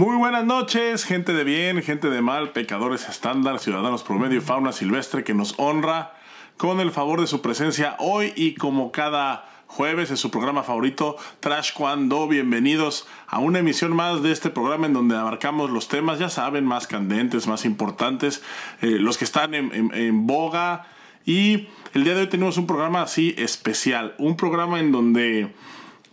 Muy buenas noches, gente de bien, gente de mal, pecadores estándar, ciudadanos promedio y fauna silvestre que nos honra con el favor de su presencia hoy y como cada jueves en su programa favorito, Trash Cuando. Bienvenidos a una emisión más de este programa en donde abarcamos los temas, ya saben, más candentes, más importantes, eh, los que están en, boga. Y el día de hoy tenemos un programa así especial, un programa en donde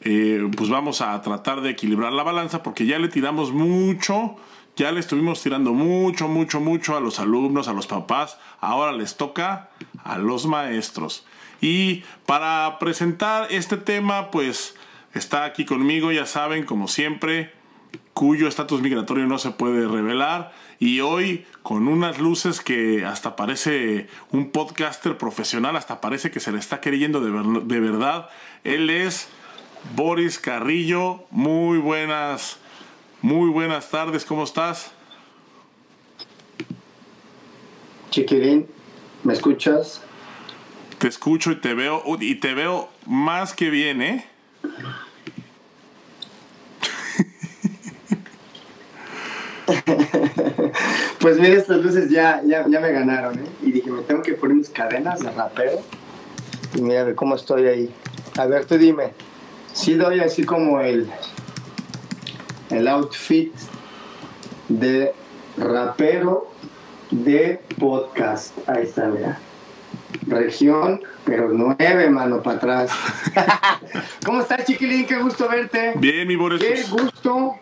eh, pues vamos a tratar de equilibrar la balanza porque ya le tiramos mucho. Ya le estuvimos tirando mucho, mucho, mucho a los alumnos, a los papás. Ahora les toca a los maestros. Y para presentar este tema, pues está aquí conmigo, ya saben, como siempre, cuyo estatus migratorio no se puede revelar. Y hoy con unas luces que hasta parece un podcaster profesional, hasta parece que se le está queriendo de, de verdad. Él es Boris Carrillo. Muy buenas, muy buenas tardes, ¿cómo estás? Chiquirín, ¿me escuchas? Te escucho y te veo, y te veo más que bien, ¿eh? pues mira, estas luces ya, ya, me ganaron, ¿eh? Y dije, me tengo que poner mis cadenas de rapero. Y mira, cómo estoy ahí. A ver, tú dime. Sí doy así como el, el outfit de rapero de podcast. Ahí está, mira región, pero nueve, mano, para atrás. ¿Cómo estás, chiquilín? Qué gusto verte. Bien, mi Boris. Qué pues, gusto.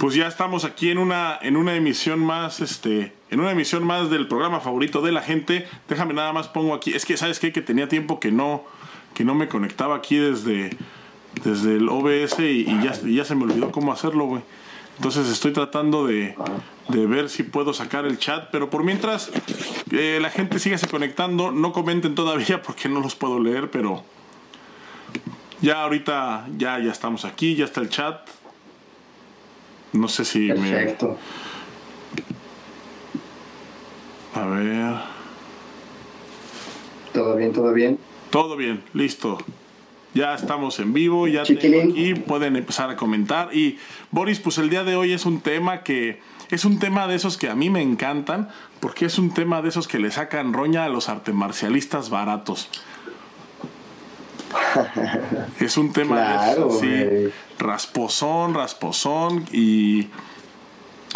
Pues ya estamos aquí en una, en una emisión más, este, en una emisión más del programa favorito de la gente. Déjame nada más pongo aquí. Es que, ¿sabes qué? Que tenía tiempo que no, que no me conectaba aquí desde, desde el OBS y, ya, y ya se me olvidó cómo hacerlo, güey. Entonces estoy tratando de, de ver si puedo sacar el chat. Pero por mientras, eh, la gente sigue se conectando. No comenten todavía porque no los puedo leer, pero ya ahorita ya, ya estamos aquí, ya está el chat. No sé si Perfecto. A ver. ¿Todo bien, todo bien? Todo bien, listo. Ya estamos en vivo, ya tengo aquí, pueden empezar a comentar. Y Boris, pues el día de hoy es un tema que es un tema de esos que a mí me encantan, porque es un tema de esos que le sacan roña a los marcialistas baratos. es un tema de esos, sí, rasposón, rasposón y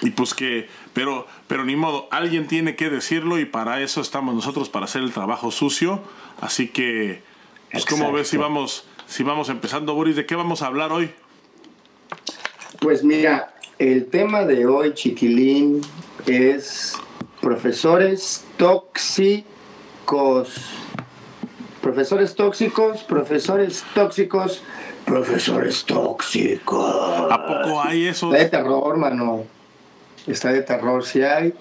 y pues que pero pero ni modo, alguien tiene que decirlo y para eso estamos nosotros para hacer el trabajo sucio, así que pues como ves si vamos si vamos empezando, Boris, ¿de qué vamos a hablar hoy? Pues mira, el tema de hoy, chiquilín, es profesores tóxicos. Profesores tóxicos, profesores tóxicos, profesores tóxicos. ¿A poco hay eso? Está de terror, mano. Está de terror, si hay.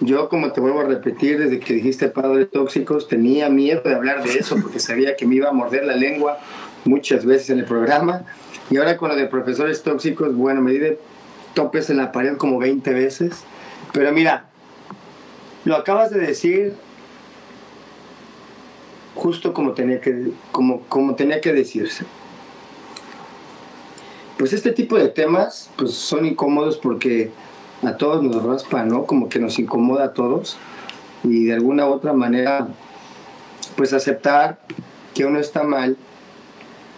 Yo, como te vuelvo a repetir, desde que dijiste padres tóxicos, tenía miedo de hablar de eso porque sabía que me iba a morder la lengua muchas veces en el programa. Y ahora con lo de profesores tóxicos, bueno, me di de topes en la pared como 20 veces. Pero mira, lo acabas de decir justo como tenía que, como, como tenía que decirse. Pues este tipo de temas pues son incómodos porque a todos nos raspa, ¿no? Como que nos incomoda a todos y de alguna u otra manera pues aceptar que uno está mal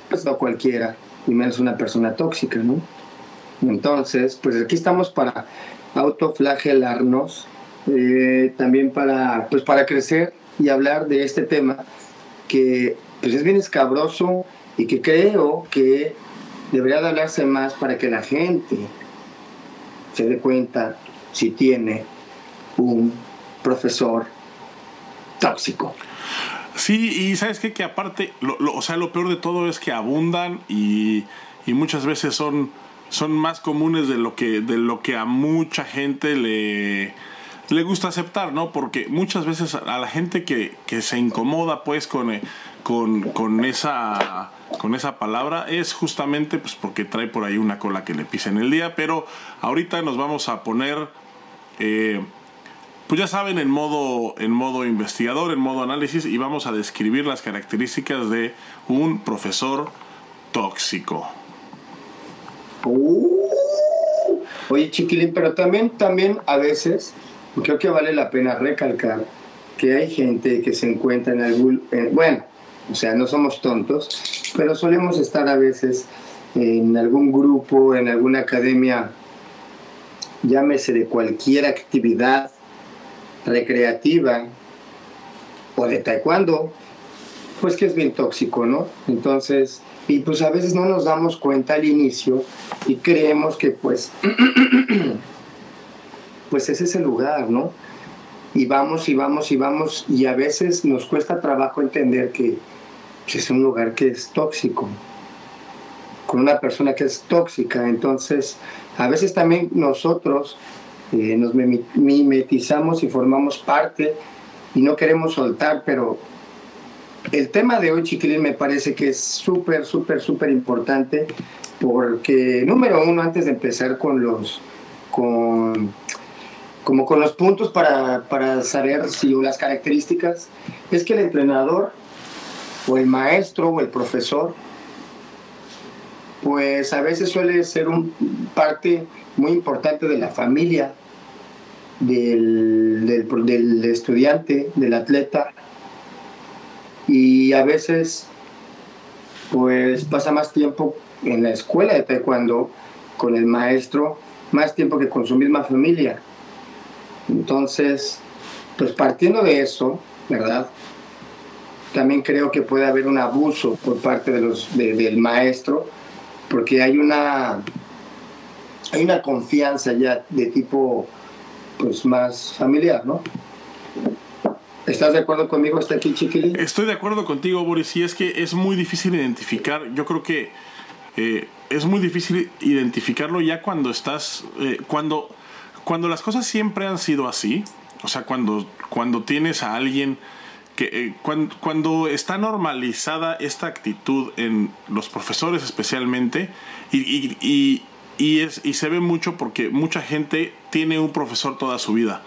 pues no cualquiera, y menos una persona tóxica, ¿no? Entonces, pues aquí estamos para autoflagelarnos, eh, también para, pues para crecer y hablar de este tema que pues es bien escabroso y que creo que debería de hablarse más para que la gente se dé cuenta si tiene un profesor tóxico. Sí, y sabes qué? que aparte, lo, o sea, lo peor de todo es que abundan y, y, muchas veces son, son más comunes de lo que, de lo que a mucha gente le, le gusta aceptar, ¿no? Porque muchas veces a la gente que, que se incomoda pues con, eh, con, con, esa, con esa palabra es justamente pues porque trae por ahí una cola que le pisa en el día, pero ahorita nos vamos a poner... Eh, pues ya saben, en modo, en modo investigador, en modo análisis, y vamos a describir las características de un profesor tóxico. Uh, Oye, chiquilín, pero también, también a veces creo que vale la pena recalcar que hay gente que se encuentra en algún, bueno, o sea, no somos tontos, pero solemos estar a veces en algún grupo, en alguna academia, llámese de cualquier actividad recreativa o de taekwondo, pues que es bien tóxico, ¿no? Entonces, y pues a veces no nos damos cuenta al inicio y creemos que pues, pues es el lugar, ¿no? Y vamos y vamos y vamos y a veces nos cuesta trabajo entender que es un lugar que es tóxico, con una persona que es tóxica. Entonces, a veces también nosotros eh, nos mimetizamos y formamos parte y no queremos soltar, pero el tema de hoy, chiquilín, me parece que es súper, súper, súper importante porque, número uno, antes de empezar con los, con, como con los puntos para, para saber si las características, es que el entrenador o el maestro o el profesor, pues a veces suele ser un parte muy importante de la familia, del, del, del estudiante, del atleta, y a veces pues pasa más tiempo en la escuela de taekwondo con el maestro, más tiempo que con su misma familia. Entonces, pues partiendo de eso, ¿verdad? También creo que puede haber un abuso por parte de los, del maestro, porque hay una, hay una confianza ya de tipo pues más familiar, ¿no? ¿Estás de acuerdo conmigo hasta aquí, chiquilín? Estoy de acuerdo contigo, Boris. Y es que es muy difícil identificar. Yo creo que eh, es muy difícil identificarlo ya cuando estás. Eh, cuando, cuando las cosas siempre han sido así. O sea, cuando, cuando tienes a alguien. Eh, cuando, está normalizada esta actitud en los profesores especialmente. Y, se ve mucho porque mucha gente tiene un profesor toda su vida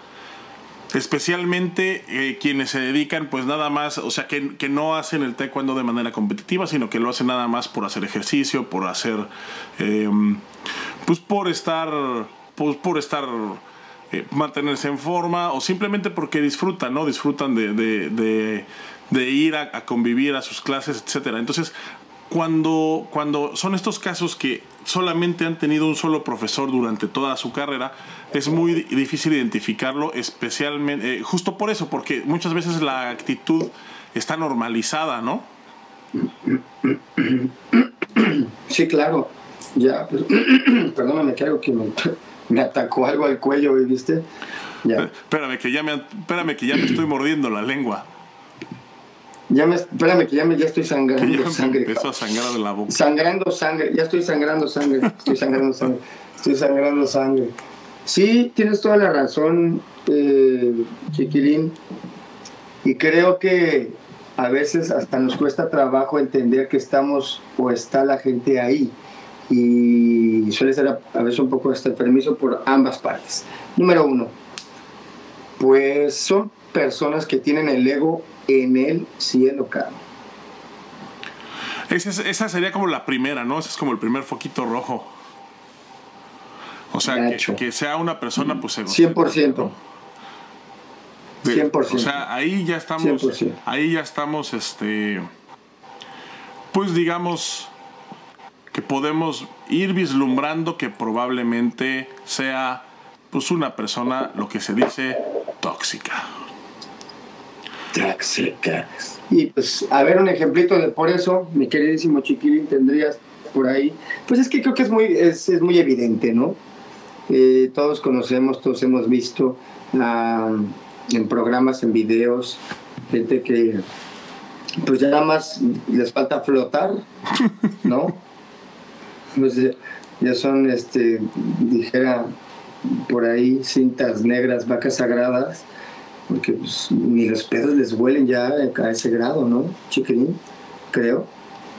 especialmente eh, quienes se dedican pues nada más, o sea, que, que, no hacen el taekwondo de manera competitiva, sino que lo hacen nada más por hacer ejercicio, por hacer, em, pues por estar, pues por estar, eh, mantenerse en forma o simplemente porque disfrutan, ¿no? Disfrutan de, de, de, ir a, a, convivir a sus clases, etcétera. Entonces, cuando, cuando son estos casos que solamente han tenido un solo profesor durante toda su carrera, es muy difícil identificarlo, especialmente, eh, justo por eso, porque muchas veces la actitud está normalizada, ¿no? Sí, claro. Ya, pues, perdóname que algo que atacó algo al cuello, ¿viste? Ya. Espérame que ya me, espérame que ya me estoy mordiendo la lengua. Ya me, espérame que ya me ya estoy sangrando sangre. Empezó a sangrar de la boca. Sangrando sangre, ya estoy sangrando sangre, estoy sangrando sangre, estoy sangrando sangre. Sí, tienes toda la razón, eh, Chiquilín. Y creo que a veces hasta nos cuesta trabajo entender que estamos o está la gente ahí. Y suele ser a, veces un poco hasta el permiso por ambas partes. Número uno, pues son personas que tienen el ego en el cielo, caro. Esa, esa sería como la primera, ¿no? Ese es como el primer foquito rojo. O sea, que, sea una persona, pues 100%. 100%. O sea, ahí ya estamos, ahí ya estamos, este, pues digamos que podemos ir vislumbrando que probablemente sea, pues una persona, lo que se dice, tóxica. Tóxica. Y pues, a ver un ejemplito de por eso, mi queridísimo chiquilín, tendrías por ahí. Pues es que creo que es muy, es, es muy evidente, ¿no? Eh, todos conocemos, todos hemos visto ah, en programas, en videos, gente que pues ya nada más les falta flotar, ¿no? Pues ya son, este, dijera por ahí, cintas negras, vacas sagradas, porque pues, ni los pedos les huelen ya a ese grado, ¿no? Chiquilín, creo.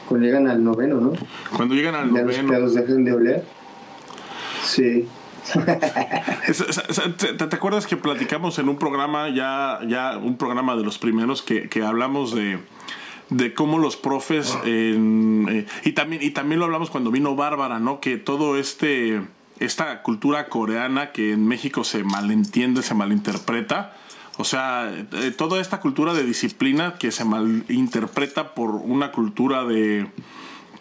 Cuando llegan al noveno, ¿no? Cuando llegan al noveno. los pedos dejan de oler. Sí. ¿Te, acuerdas que platicamos en un programa, ya, ya un programa de los primeros, que, hablamos de, de cómo los profes, eh, y, también, y también lo hablamos cuando vino Bárbara, ¿no? Que todo este esta cultura coreana que en México se malentiende, se malinterpreta. O sea, eh, toda esta cultura de disciplina que se malinterpreta por una cultura de,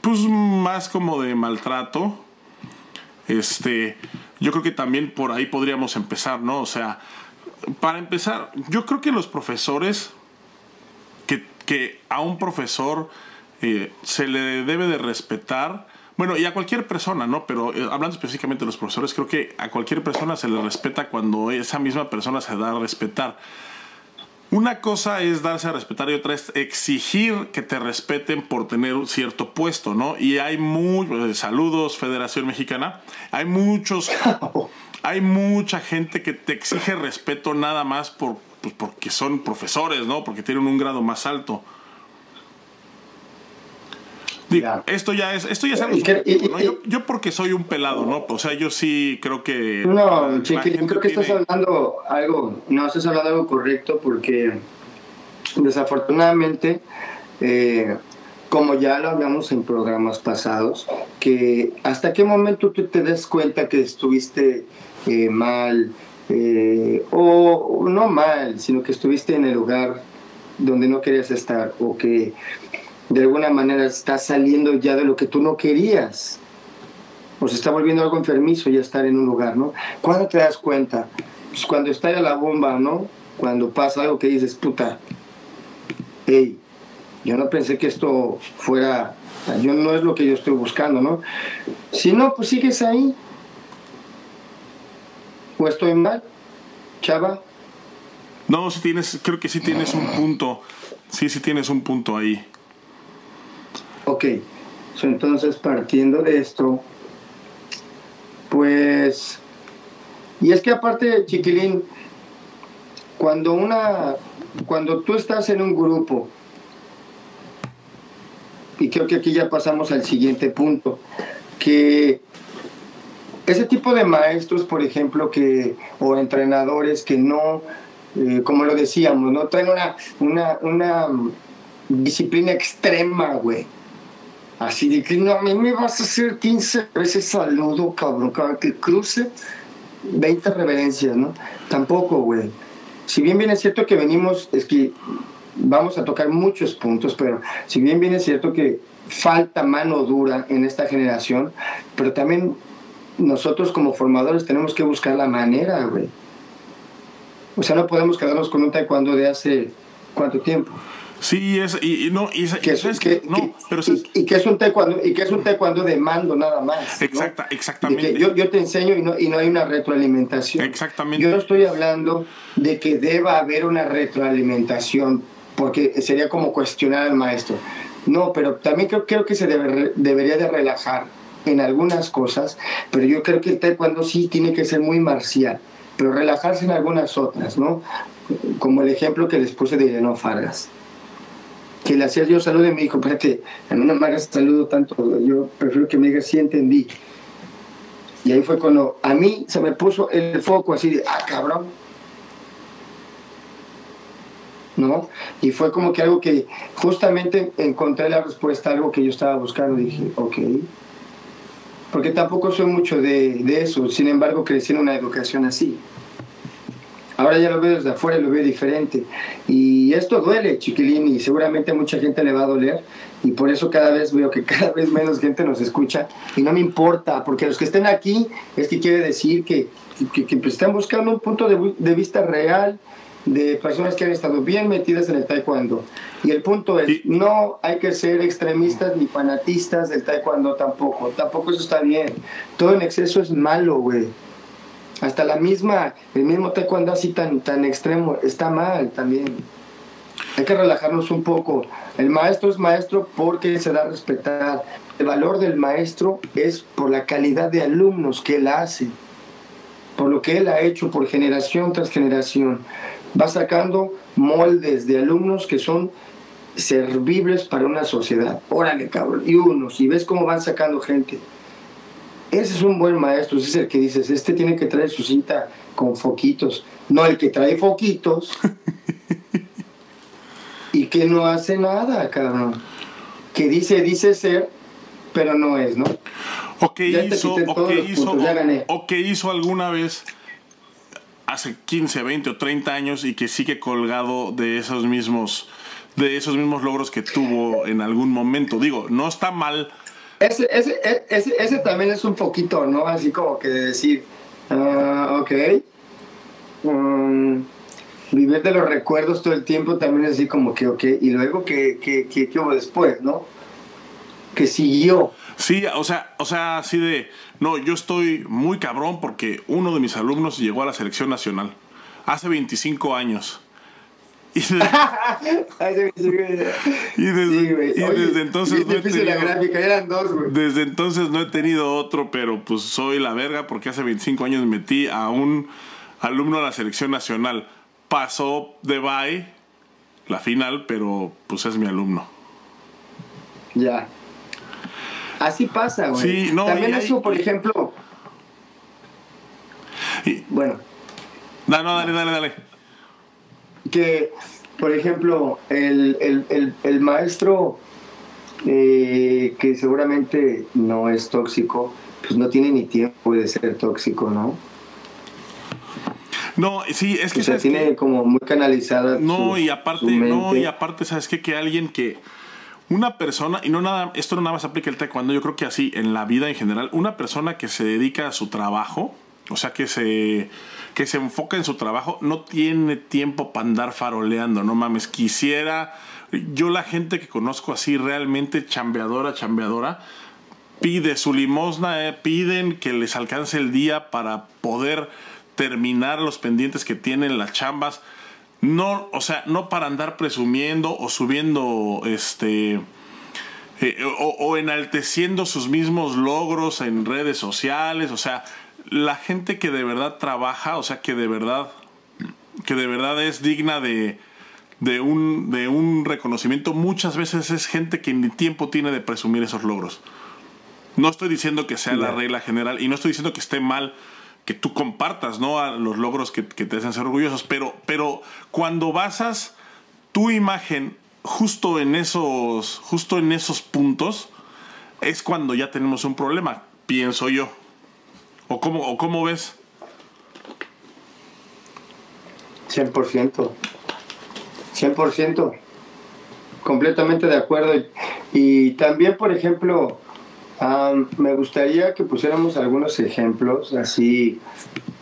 pues más como de maltrato. Este, yo creo que también por ahí podríamos empezar, ¿no? O sea, para empezar, yo creo que los profesores, que, a un profesor eh, se le debe de respetar bueno, y a cualquier persona, ¿no? Pero eh, hablando específicamente de los profesores, creo que a cualquier persona se le respeta cuando esa misma persona se da a respetar. Una cosa es darse a respetar y otra es exigir que te respeten por tener un cierto puesto, ¿no? Y hay muchos, eh, saludos Federación Mexicana, hay muchos, hay mucha gente que te exige respeto nada más por, pues, porque son profesores, ¿no? Porque tienen un grado más alto esto ya es, esto ya es algo. yo, porque soy un pelado, ¿no? O sea, yo sí creo que. No, chiqui, creo que estás hablando algo, no estás hablando algo correcto porque desafortunadamente, eh, como ya lo hablamos en programas pasados, que hasta qué momento tú te das cuenta que estuviste eh, mal, eh, o no mal, sino que estuviste en el lugar donde no querías estar, o que de alguna manera está saliendo ya de lo que tú no querías. O se está volviendo algo enfermizo ya estar en un lugar, ¿no? ¿Cuándo te das cuenta? Pues cuando estalla la bomba, ¿no? Cuando pasa algo que dices, puta, hey, yo no pensé que esto fuera, yo no es lo que yo estoy buscando, ¿no? Si no, pues sigues ahí. ¿O estoy mal, chava? No, si tienes, creo que sí tienes un punto. Sí, sí tienes un punto ahí. Ok, entonces partiendo de esto, pues, y es que aparte, chiquilín, cuando una, cuando tú estás en un grupo, y creo que aquí ya pasamos al siguiente punto, que ese tipo de maestros, por ejemplo, que, o entrenadores que no, eh, como lo decíamos, no traen una, una, disciplina extrema, güey Así de que no, a mí me vas a hacer 15 veces saludo, cabrón, cada que cruce 20 reverencias, ¿no? Tampoco, güey. Si bien bien es cierto que venimos, es que vamos a tocar muchos puntos, pero si bien bien es cierto que falta mano dura en esta generación, pero también nosotros como formadores tenemos que buscar la manera, güey. O sea, no podemos quedarnos con un taekwondo de hace cuánto tiempo. Sí, es, y, no, y, que es, que, no, pero y, que es un taekwondo, y que es un taekwondo de mando nada más. Exacta, exactamente. yo, yo te enseño y no, y no hay una retroalimentación. Exactamente. Yo no estoy hablando de que deba haber una retroalimentación, porque sería como cuestionar al maestro. No, pero también creo, creo que se debería de relajar en algunas cosas, pero yo creo que el taekwondo sí tiene que ser muy marcial, pero relajarse en algunas otras, ¿no? Como el ejemplo que les puse de Ireno Fargas que le hacía yo saludo y me dijo, espérate, a mí no me saludo tanto, yo prefiero que me digas sí entendí. Y ahí fue cuando a mí se me puso el foco así de, ah, cabrón. ¿No? Y fue como que algo que justamente encontré la respuesta algo que yo estaba buscando. Dije, ok. Porque tampoco soy mucho de, de eso, sin embargo crecí en una educación así. Ahora ya lo veo desde afuera, lo veo diferente. Y esto duele, chiquilín, y seguramente a mucha gente le va a doler. Y por eso cada vez veo que cada vez menos gente nos escucha. Y no me importa, porque los que estén aquí es que quiere decir que, que, pues, están buscando un punto de, de, vista real de personas que han estado bien metidas en el taekwondo. Y el punto es, no hay que ser extremistas ni fanatistas del taekwondo tampoco. Tampoco eso está bien. Todo en exceso es malo, güey hasta la misma, el mismo taekwondo así tan, tan extremo está mal también. Hay que relajarnos un poco. El maestro es maestro porque se da a respetar. El valor del maestro es por la calidad de alumnos que él hace, por lo que él ha hecho por generación tras generación. Va sacando moldes de alumnos que son servibles para una sociedad. Órale, cabrón. Y unos, y ves cómo van sacando gente. Ese es un buen maestro, ese es el que dices, este tiene que traer su cinta con foquitos, no el que trae foquitos y que no hace nada, cabrón. Que dice, dice ser, pero no es, ¿no? O que Ya hizo, o que hizo, puntos, o que hizo alguna vez hace 15, 20 o 30 años y que sigue colgado de esos mismos de esos mismos logros que tuvo en algún momento. Digo, no está mal. Ese, ese, e- ese, ese también es un poquito, ¿no? Así como que de decir, ah, ok. mm, vivir de los recuerdos todo el tiempo también es así como que, ok. Y luego, ¿qué, qué, qué, qué hubo después, no? Que siguió. Sí, o sea, o sea, así de, no, yo estoy muy cabrón porque uno de mis alumnos llegó a la selección nacional hace 25 años. Y, de- desde, Sí, güey. y Oye, desde entonces bien no he difícil la tenido- gráfica, eran dos, güey. Desde entonces no he tenido otro, pero pues soy la verga porque hace 25 años metí a un alumno a la selección nacional. Pasó de bye la final, pero pues es mi alumno. Ya. Así pasa, güey. Sí, no, También hay- eso, por ejemplo, Y, bueno, no, no, dale, dale, dale. que, por ejemplo, el, el, el, el maestro eh, que seguramente no es tóxico, pues no tiene ni tiempo de ser tóxico, ¿no? No, sí, es que O sea, tiene como muy canalizada. No, su- y aparte, no, y aparte, ¿sabes qué? Que alguien que. Una persona, y no nada, esto no nada más aplica el taekwondo, yo creo que así en la vida en general, una persona que se dedica a su trabajo, o sea, que se, que se enfoca en su trabajo, no tiene tiempo para andar faroleando, no mames, quisiera, yo la gente que conozco así realmente chambeadora, chambeadora, pide su limosna, eh, piden que les alcance el día para poder terminar los pendientes que tienen las chambas. No, o sea, no para andar presumiendo o subiendo este eh, o, o enalteciendo sus mismos logros en redes sociales, o sea, la gente que de verdad trabaja, o sea, que de verdad que de verdad es digna de de un, de un reconocimiento, muchas veces es gente que ni tiempo tiene de presumir esos logros. No estoy diciendo que sea la regla general y no estoy diciendo que esté mal que tú compartas ¿no? a los logros que, te hacen ser orgullosos, pero, pero cuando basas tu imagen justo en esos, justo en esos puntos, es cuando ya tenemos un problema, pienso yo. ¿O cómo, o cómo ves? 100%. 100%. Completamente de acuerdo. Y también, por ejemplo, am, me gustaría que pusiéramos algunos ejemplos, así,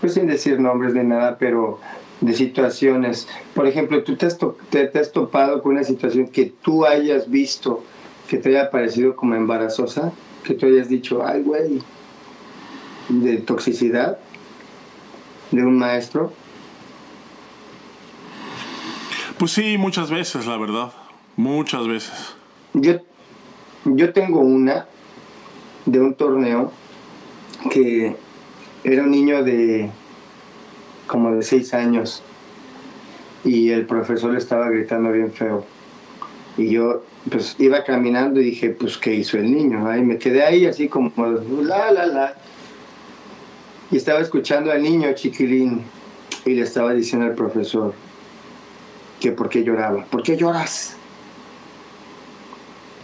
pues sin decir nombres de nada, pero de situaciones. Por ejemplo, tú te has, te- te has topado con una situación que tú hayas visto que te haya parecido como embarazosa, que tú hayas dicho, ay, güey, de toxicidad de un maestro. Pues sí, muchas veces, la verdad. Muchas veces. Yo, yo tengo una de un torneo que era un niño de como de seis años y el profesor le estaba gritando bien feo. Y yo pues iba caminando y dije, pues ¿qué hizo el niño? Ahí me quedé ahí así como la la la. Y estaba escuchando al niño chiquilín y le estaba diciendo al profesor que por qué lloraba. ¿Por qué lloras?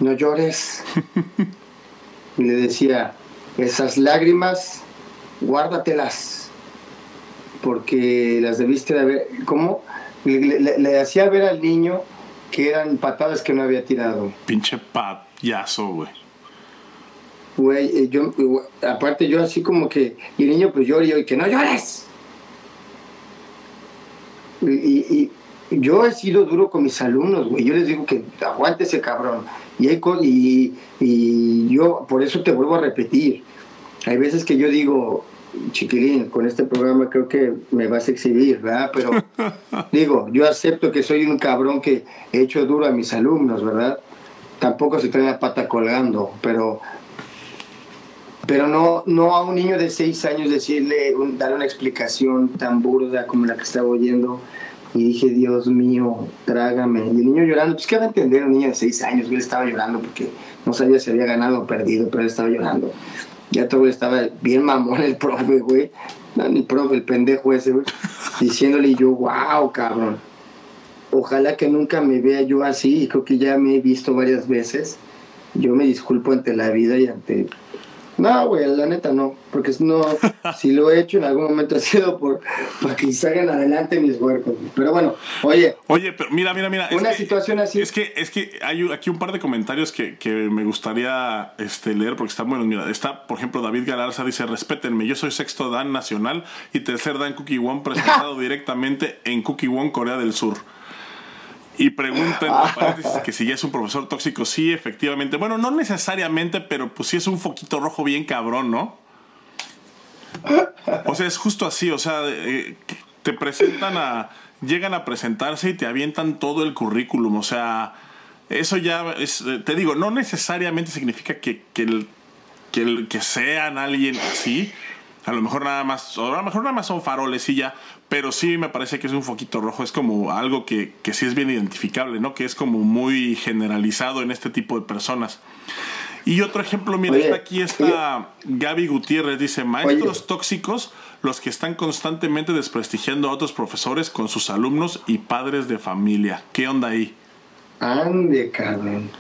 no llores. y le decía, esas lágrimas, guárdatelas, porque las debiste de haber, ¿cómo? Le, le- le hacía ver al niño que eran patadas que no había tirado. Pinche payaso, güey. Güey, eh, yo, aparte yo así como que, y el niño pues llora y yo, que no llores. Y yo he sido duro con mis alumnos, güey. Yo les digo que aguante ese cabrón. Y, hay co- y, y yo, por eso te vuelvo a repetir. Hay veces que yo digo, chiquilín, con este programa creo que me vas a exhibir, ¿verdad? Pero digo, yo acepto que soy un cabrón que he hecho duro a mis alumnos, ¿verdad? Tampoco se trae la pata colgando, pero pero no, no a un niño de seis años decirle, un- dar una explicación tan burda como la que estaba oyendo. Y dije, Dios mío, trágame. Y el niño llorando, pues qué va a entender un niño de seis años, él estaba llorando porque no sabía si había ganado o perdido, pero él estaba llorando. Ya todo estaba bien mamón el profe, güey. No, ni profe, el pendejo ese, güey. Diciéndole yo, wow, cabrón. Ojalá que nunca me vea yo así, y creo que ya me he visto varias veces. Yo me disculpo ante la vida y ante No, güey, la neta no, porque no, si lo he hecho en algún momento ha sido por para que salgan adelante mis huercos. Pero bueno, oye. Oye, pero mira, mira, mira. Una situación así. Es que, es que hay aquí un par de comentarios que, que me gustaría este, leer porque están buenos. Mira, está, por ejemplo, David Galarza dice, respétenme, yo soy sexto Dan nacional y tercer Dan Cookie One presentado directamente en Cookie One, Corea del Sur. Y pregunta paréntesis que si ya es un profesor tóxico, sí, efectivamente. Bueno, no necesariamente, pero pues sí es un foquito rojo bien cabrón, ¿no? O sea, es justo así, o sea, eh, te presentan a... Llegan a presentarse y te avientan todo el currículum, o sea, eso ya es, eh, te digo, no necesariamente significa que, que, el, que, el, que sean alguien así, a lo mejor nada más, a lo mejor nada más son faroles y ya, pero sí me parece que es un foquito rojo, es como algo que, que sí es bien identificable, ¿no? Que es como muy generalizado en este tipo de personas. Y otro ejemplo, mira, está aquí está Gaby Gutiérrez, dice, maestros tóxicos, los que están constantemente desprestigiando a otros profesores con sus alumnos y padres de familia. ¿Qué onda ahí? Ande, cabrón.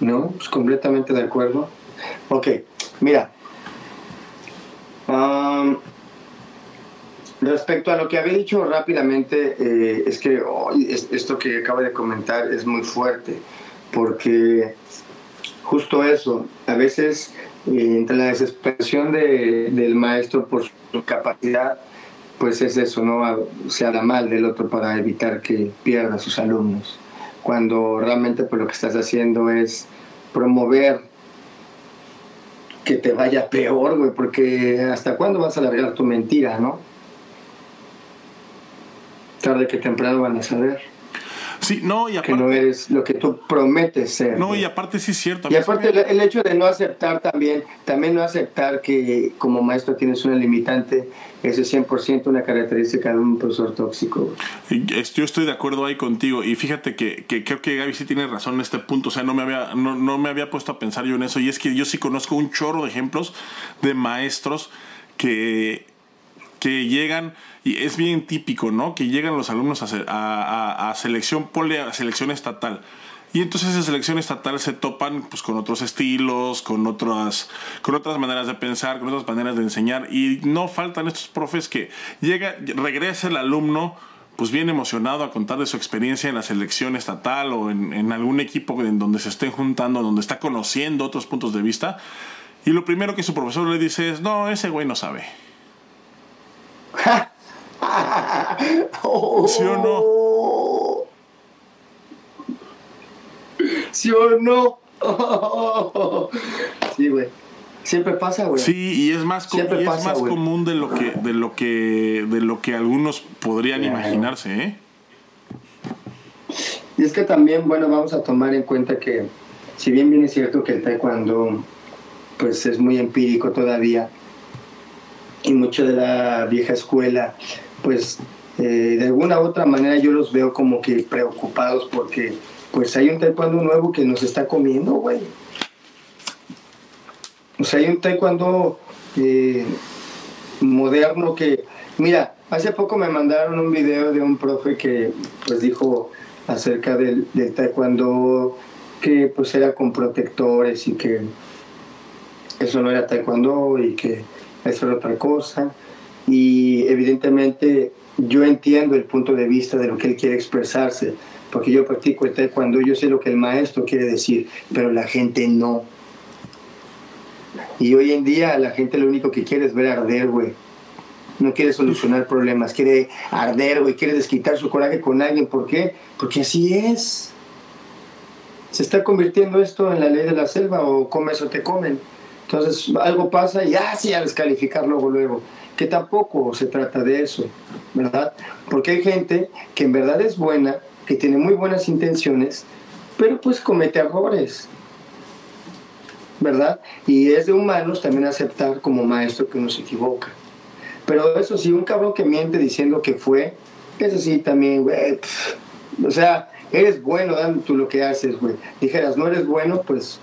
No, pues completamente de acuerdo. Ok, mira. Um, Respecto a lo que había dicho rápidamente, eh, es que esto que acabo de comentar es muy fuerte, porque justo eso, a veces eh, entre la desesperación de, del maestro por su capacidad, pues es eso, ¿no? Se habla mal del otro para evitar que pierda a sus alumnos, cuando realmente pues lo que estás haciendo es promover que te vaya peor, güey, porque hasta cuándo vas a alargar tu mentira, ¿no? Tarde que temprano van a saber. Sí, no, y aparte, que no eres lo que tú prometes ser. No, y aparte sí es cierto. Y aparte el, hecho de no aceptar también, también no aceptar que como maestro tienes una limitante, eso es 100% una característica de un profesor tóxico. Yo estoy de acuerdo ahí contigo y fíjate que, que, creo que Gaby sí tiene razón en este punto, o sea, no me, había, no, no me había puesto a pensar yo en eso y es que yo sí conozco un chorro de ejemplos de maestros que, que llegan y es bien típico, ¿no? Que llegan los alumnos a, selección, pole a selección estatal. Y entonces en selección estatal se topan pues, con otros estilos, con otras, con otras maneras de pensar, con otras maneras de enseñar. Y no faltan estos profes que llega, regresa el alumno pues bien emocionado a contar de su experiencia en la selección estatal o en, en algún equipo en donde se estén juntando, donde está conociendo otros puntos de vista. Y lo primero que su profesor le dice es, no, ese güey no sabe. ¿Sí o no? ¿Sí o no? Sí, güey. Siempre pasa, güey. Sí, y es más, es más común de lo que de lo que de lo que algunos podrían imaginarse, ¿eh? Y es que también, bueno, vamos a tomar en cuenta que si bien bien es cierto que el taekwondo pues es muy empírico todavía y mucho de la vieja escuela pues eh, de alguna u otra manera yo los veo como que preocupados porque pues hay un taekwondo nuevo que nos está comiendo, güey. O sea, hay un taekwondo eh, moderno que, mira, hace poco me mandaron un video de un profe que pues dijo acerca del, del taekwondo que pues era con protectores y que eso no era taekwondo y que eso era otra cosa evidentemente yo entiendo el punto de vista de lo que él quiere expresarse, porque yo practico el taekwondo, yo sé lo que el maestro quiere decir, pero la gente no. Y hoy en día la gente lo único que quiere es ver arder, güey. No quiere solucionar problemas, quiere arder, güey, quiere desquitar su coraje con alguien. ¿Por qué? Porque así es. Se está convirtiendo esto en la ley de la selva o comes o te comen. Entonces algo pasa y así ah, a descalificar luego, luego que tampoco se trata de eso, ¿verdad? Porque hay gente que en verdad es buena, que tiene muy buenas intenciones, pero pues comete errores, ¿verdad? Y es de humanos también aceptar como maestro que uno se equivoca. Pero eso sí, un cabrón que miente diciendo que fue, eso sí también, güey, o sea, eres bueno dando tú lo que haces, güey. Dijeras, no eres bueno, pues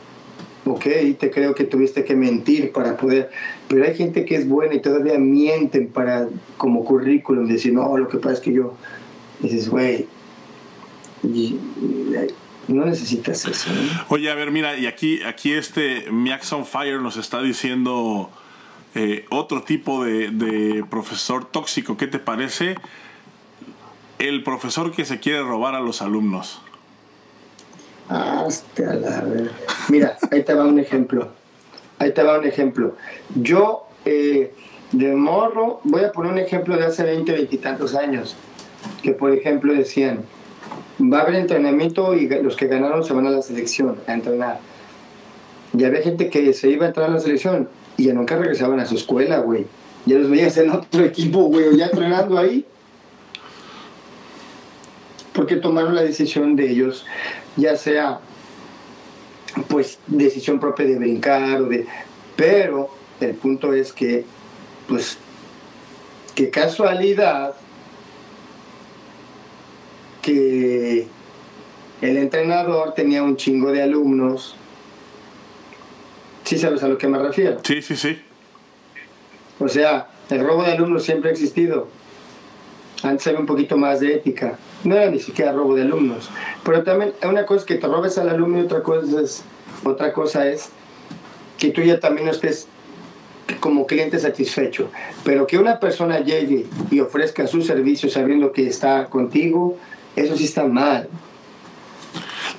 ok, te creo que tuviste que mentir para poder, pero hay gente que es buena y todavía mienten para como currículum, decir, no, lo que pasa es que yo, dices, güey, No necesitas eso. Oye, a ver, mira, y aquí, aquí este Miaxon Fire nos está diciendo eh, otro tipo de profesor tóxico. ¿Qué te parece? El profesor que se quiere robar a los alumnos. Hasta la ver. Mira, ahí te va un ejemplo. Ahí te va un ejemplo. Yo, eh, de morro, voy a poner un ejemplo de hace 20, 20 y tantos años. Que, por ejemplo, decían, va a haber entrenamiento y los que ganaron se van a la selección a entrenar. Y había gente que se iba a entrar a la selección y ya nunca regresaban a su escuela, güey. Ya los veías en otro equipo, güey, ya entrenando ahí. Porque tomaron la decisión de ellos, ya sea, pues, decisión propia de brincar o de... Pero el punto es que, pues, qué casualidad que el entrenador tenía un chingo de alumnos. ¿Sí sabes a lo que me refiero? Sí, sí, sí. O sea, el robo de alumnos siempre ha existido. Antes había un poquito más de ética. No era ni siquiera robo de alumnos. Pero también una cosa es que te robes al alumno y otra cosa es, otra cosa es que tú ya también estés como cliente satisfecho. Pero que una persona llegue y ofrezca su servicio sabiendo que está contigo, eso sí está mal.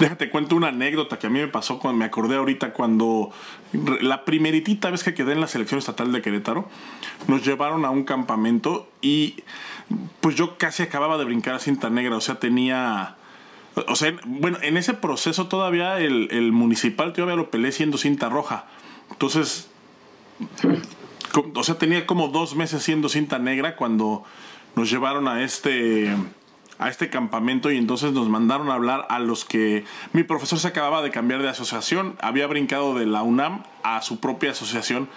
Déjate cuento una anécdota que a mí me pasó cuando me acordé ahorita cuando la primeritita vez que quedé en la selección estatal de Querétaro, nos llevaron a un campamento y pues yo casi acababa de brincar a cinta negra, o sea, tenía... O sea, bueno, en ese proceso todavía el, municipal todavía lo peleé siendo cinta roja. Entonces, o sea, tenía como dos meses siendo cinta negra cuando nos llevaron a este a este campamento y entonces nos mandaron a hablar a los que mi profesor se acababa de cambiar de asociación, había brincado de la UNAM a su propia asociación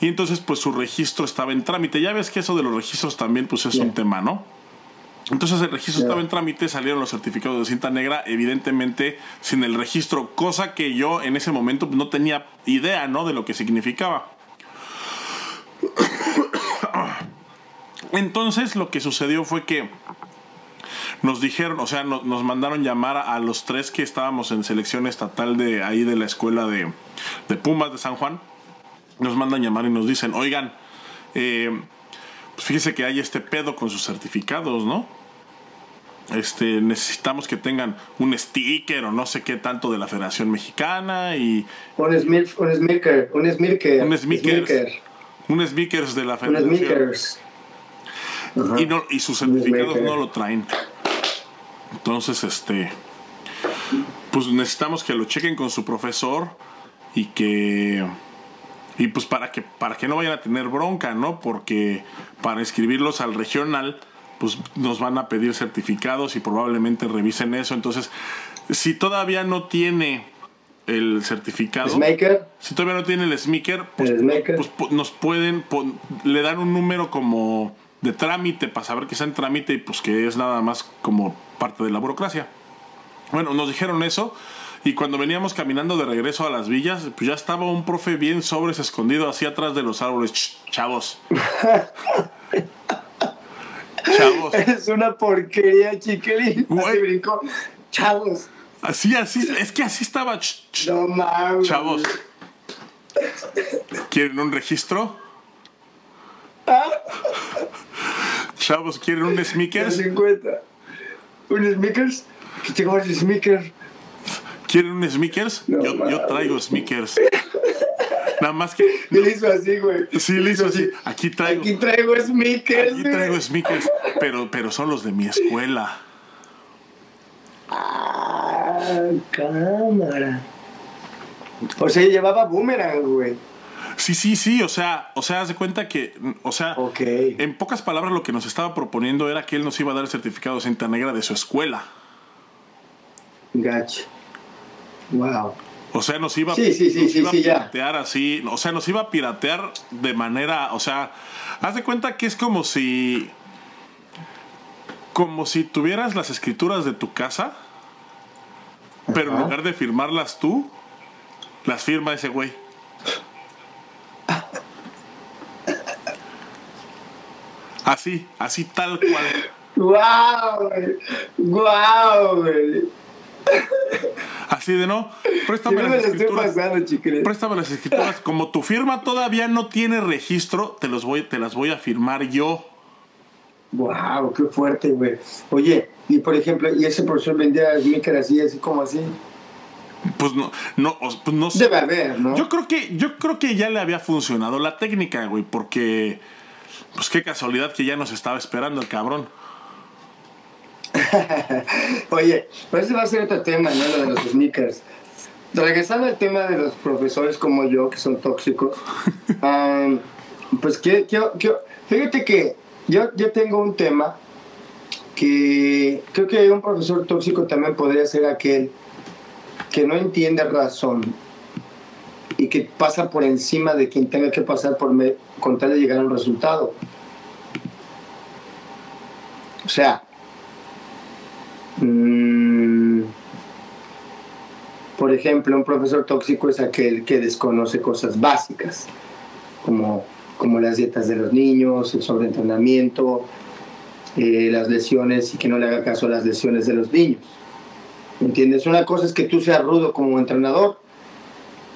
y entonces pues su registro estaba en trámite. Ya ves que eso de los registros también pues es un tema, ¿no? Entonces el registro estaba en trámite, salieron los certificados de cinta negra, evidentemente sin el registro, cosa que yo en ese momento no tenía idea, ¿no? De lo que significaba. Entonces lo que sucedió fue que nos dijeron, o sea, nos, nos mandaron llamar a, los tres que estábamos en selección estatal de ahí de la escuela de, de Pumas de San Juan. Nos mandan llamar y nos dicen, oigan, eh, pues fíjese que hay este pedo con sus certificados, ¿no? Este, necesitamos que tengan un sticker o no sé qué tanto de la Federación Mexicana y... Un, smir, un smirker, un smirker. Un smirker. Un smirkers de la Federación. Un y, no, y sus certificados no lo traen. Entonces, este, pues necesitamos que lo chequen con su profesor y que y pues para que para que no vayan a tener bronca, ¿no? Porque para inscribirlos al regional pues nos van a pedir certificados y probablemente revisen eso. Entonces, si todavía no tiene el certificado, si todavía no tiene el smiker, pues, pues nos pueden le dan un número como de trámite para saber que está en trámite y pues que es nada más como parte de la burocracia. Bueno, nos dijeron eso y cuando veníamos caminando de regreso a las villas, pues ya estaba un profe bien sobres escondido así atrás de los árboles. chavos. chavos. Es una porquería, chiquilín. brincó. Chavos. Así, así, es que así estaba. no mames. Chavos. ¿Quieren un registro? Chavos, ¿quieren un sneakers? 50. ¿Un sneakers? ¿Qué tengo el sneaker? ¿Quieren un sneakers? yo, yo, traigo sneakers. Nada más que. Le hizo así, güey. Sí, le hizo así. Aquí traigo. Aquí traigo sneakers. Aquí traigo sneakers. Pero, pero son los de mi escuela. Ah, cámara. O sea, llevaba boomerang, güey. Sí, sí, sí, o sea, o sea, haz de cuenta que, o sea, en pocas palabras lo que nos estaba proponiendo era que él nos iba a dar el certificado de cinta negra de su escuela. Gacho. Wow. O sea, nos iba, sí, sí, sí, a piratear así, o sea, nos iba a piratear de manera, o sea, haz de cuenta que es como si, como si tuvieras las escrituras de tu casa, pero en lugar de firmarlas tú, las firma ese güey. Así, así tal cual. ¡Guau! ¡Guau, güey! Así de no, préstame no las me la estoy escrituras. pasando. Préstame las escrituras. Como tu firma todavía no tiene registro, te, los voy, te las voy a firmar yo. Wow, qué fuerte, güey. Oye, y por ejemplo, y ese profesor vendía sneakers así, así como así. Pues no, no, pues no sé. Debe haber, ¿no? Yo creo que, yo creo que ya le había funcionado la técnica, güey, porque. Pues qué casualidad que ya nos estaba esperando el cabrón. Oye, pero ese va a ser otro tema, ¿no? Lo de los sneakers. Regresando al tema de los profesores como yo, que son tóxicos, pues que, que- que- fíjate que yo, yo tengo un tema que creo que un profesor tóxico también podría ser aquel que no entiende razón y que pasa por encima de quien tenga que pasar por me- con tal de llegar a un resultado. O sea, Mm, por ejemplo, un profesor tóxico es aquel que desconoce cosas básicas, como, como las dietas de los niños, el sobreentrenamiento, eh, las lesiones y que no le haga caso a las lesiones de los niños. ¿Entiendes? Una cosa es que tú seas rudo como entrenador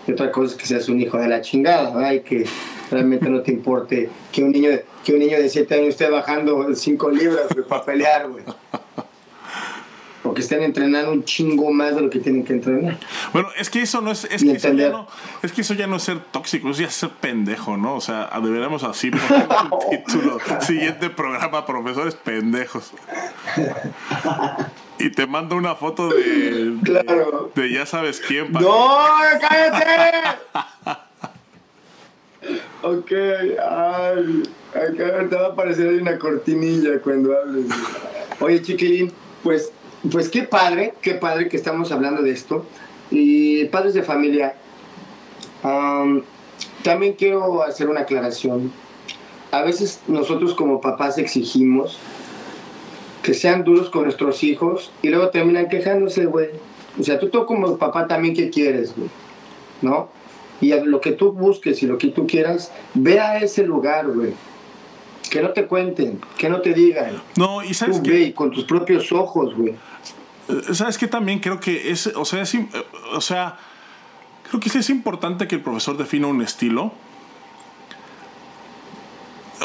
y otra cosa es que seas un hijo de la chingada, ¿verdad? Y que realmente no te importe que un niño, que un niño de 7 años esté bajando 5 libras para pelear, güey. O que estén entrenando un chingo más de lo que tienen que entrenar. Bueno, es que eso no es, es que eso ya no, es que eso ya no es ser tóxico, es ya ser pendejo, ¿no? O sea, deberíamos así poner el título. Siguiente programa, profesores pendejos. Y te mando una foto de, de, Claro. de ya sabes quién. pa- ¡No! ¡Cállate! ok, ay, acá te va a aparecer una cortinilla cuando hables. Oye, chiquilín, pues, pues qué padre, qué padre que estamos hablando de esto. Y padres de familia, am, también quiero hacer una aclaración. A veces nosotros como papás exigimos que sean duros con nuestros hijos y luego terminan quejándose, güey. O sea, tú, tú como papá también, ¿qué quieres, güey? ¿No? Y a lo que tú busques y lo que tú quieras, ve a ese lugar, güey. Que no te cuenten, que no te digan. No, y sabes Tú que ve y con tus propios ojos, güey. Eh, ¿Sabes qué? También creo que es, o sea, es eh, o sea, creo que sí es importante que el profesor defina un estilo.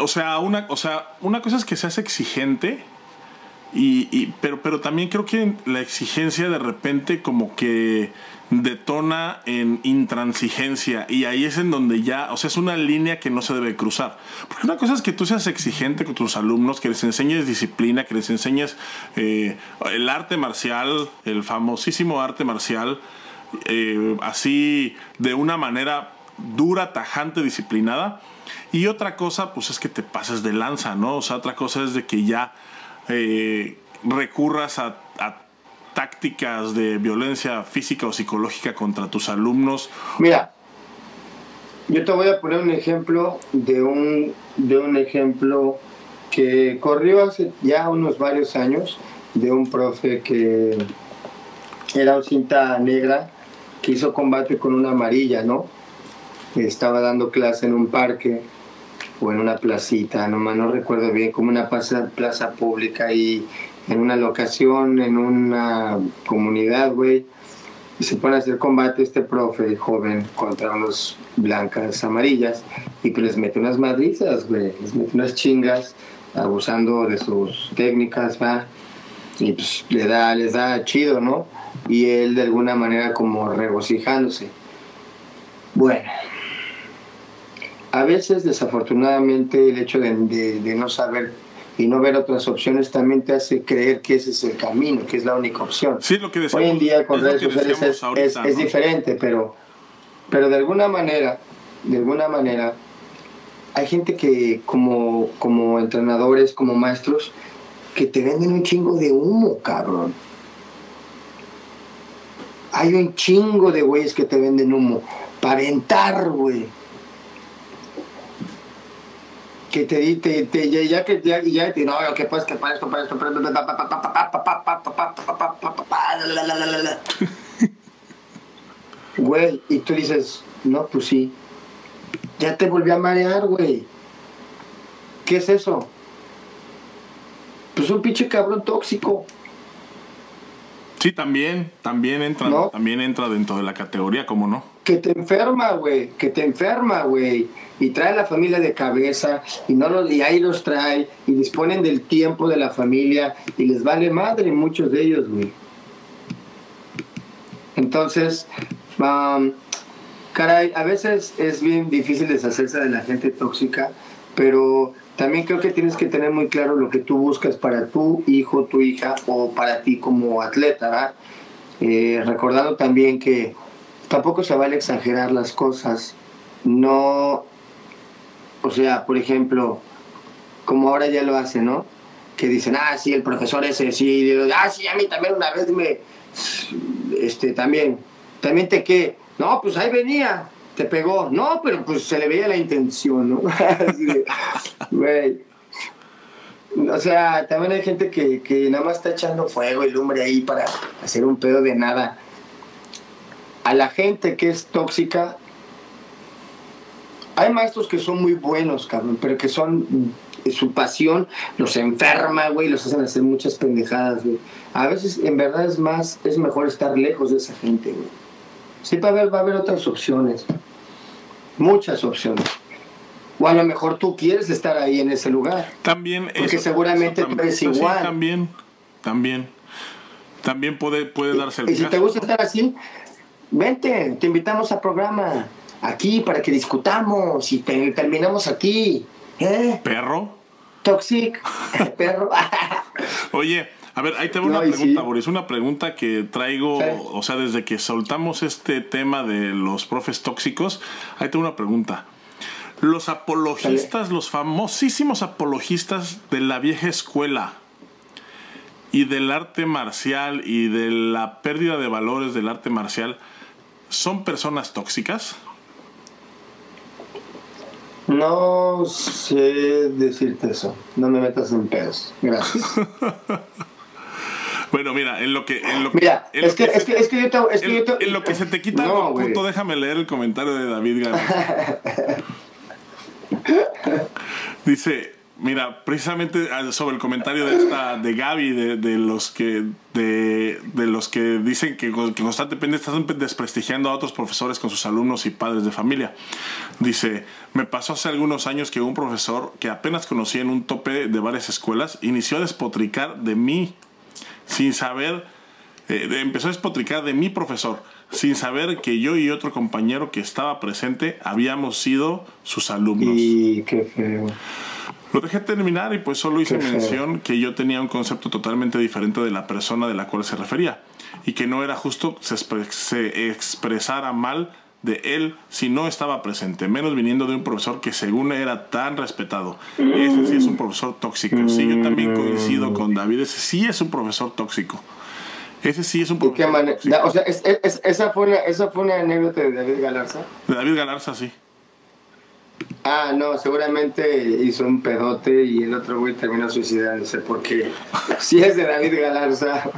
O sea, una, o sea, una cosa es que seas exigente, y, y- pero, pero también creo que la exigencia de repente como que detona en intransigencia y ahí es en donde ya, o sea, es una línea que no se debe cruzar. Porque una cosa es que tú seas exigente con tus alumnos, que les enseñes disciplina, que les enseñes eh, el arte marcial, el famosísimo arte marcial, eh, así de una manera dura, tajante, disciplinada. Y otra cosa, pues es que te pases de lanza, ¿no? O sea, otra cosa es de que ya eh, recurras a, tácticas de violencia física o psicológica contra tus alumnos. Mira, yo te voy a poner un ejemplo de un, de un ejemplo que corrió hace ya unos varios años de un profe que era un cinta negra que hizo combate con una amarilla, ¿no? Estaba dando clase en un parque o en una placita, nomás no recuerdo bien, como una plaza, plaza pública y en una locación, en una comunidad, güey y se pone a hacer combate este profe joven contra unos blancas amarillas y pues les mete unas madrizas, güey, les mete unas chingas abusando de sus técnicas, va, y pues le da, les da chido, ¿no? Y él de alguna manera como regocijándose. Bueno, a veces desafortunadamente el hecho de, no saber y no ver otras opciones también te hace creer que ese es el camino, que es la única opción. Sí, lo que decíamos. Hoy en día con redes sociales es, ahorita, es- es ¿no? diferente, pero, pero de alguna manera, de alguna manera, hay gente que como, como entrenadores, como maestros, que te venden un chingo de humo, cabrón. Hay un chingo de güeyes que te venden humo. Para aventar, güey que te, te, te ya que ya, ya te no, que pues que para esto, para esto, para esto, Güey, y tú dices, no, pues sí. Ya te volví a marear, güey. ¿Qué es eso? Pues un pinche cabrón tóxico. Sí, también, también entra, ¿No? también entra dentro de la categoría, ¿cómo no? Que te enferma, güey, que te enferma, güey. Y trae la familia de cabeza y no los, y ahí los trae y disponen del tiempo de la familia y les vale madre muchos de ellos, güey. Entonces, caray, a veces es bien difícil deshacerse de la gente tóxica, pero también creo que tienes que tener muy claro lo que tú buscas para tu hijo, tu hija o para ti como atleta, eh, recordando también que tampoco se vale exagerar las cosas. No, o sea, por ejemplo, como ahora ya lo hacen, ¿no? Que dicen, ah, sí, el profesor ese, sí, ah, sí, a mí también una vez me, este, también, también te que, no, pues ahí venía, te pegó. No, pero pues se le veía la intención, ¿no? güey. O sea, también hay gente que, que nada más está echando fuego y lumbre ahí para hacer un pedo de nada. A la gente que es tóxica, hay maestros que son muy buenos, cabrón, pero que son su pasión los enferma, güey, los hacen hacer muchas pendejadas, güey. A veces, en verdad, es más, es mejor estar lejos de esa gente, güey. Sí, va a haber, va a haber otras opciones muchas opciones. O a lo mejor tú quieres estar ahí en ese lugar. También Porque seguramente tú eres igual. también, también. También puede, puede darse el Y si te gusta estar así, vente, te invitamos al programa. Aquí para que discutamos y terminamos aquí. ¿Eh? ¿Perro? Toxic, perro. Oye, a ver, ahí tengo una pregunta, Boris. Una pregunta que traigo, o sea, desde que soltamos este tema de los profes tóxicos, ahí tengo una pregunta. Los apologistas, los famosísimos apologistas de la vieja escuela y del arte marcial y de la pérdida de valores del arte marcial, ¿son personas tóxicas? No sé decirte eso. No me metas en pedos. Gracias. Bueno, mira, en lo que. En lo, mira, es, que, es, que, es, que, yo te, es que yo te, En lo que se te quita no, punto, déjame leer el comentario de David García. Dice. Mira, precisamente ah, sobre el comentario de esta de Gaby de, los que de, de, los que dicen que, que constantemente están desprestigiando a otros profesores con sus alumnos y padres de familia. Dice, me pasó hace algunos años que un profesor que apenas conocí en un tope de varias escuelas inició a despotricar de mí sin saber, eh, empezó a despotricar de mi profesor, sin saber que yo y otro compañero que estaba presente habíamos sido sus alumnos. Y qué feo. Lo dejé terminar y pues solo hice mención que yo tenía un concepto totalmente diferente de la persona de la cual se refería y que no era justo se, se expresara mal de él si no estaba presente, menos viniendo de un profesor que según era tan respetado. Ese sí es un profesor tóxico. Sí, yo también coincido con David, ese sí es un profesor tóxico. Ese sí es un profesor tóxico. O sea, esa, fue una, esa fue una anécdota de David Galarza. De David Galarza, sí. Ah, no, seguramente hizo un pedote y el otro güey terminó suicidándose porque si es de David Galarza,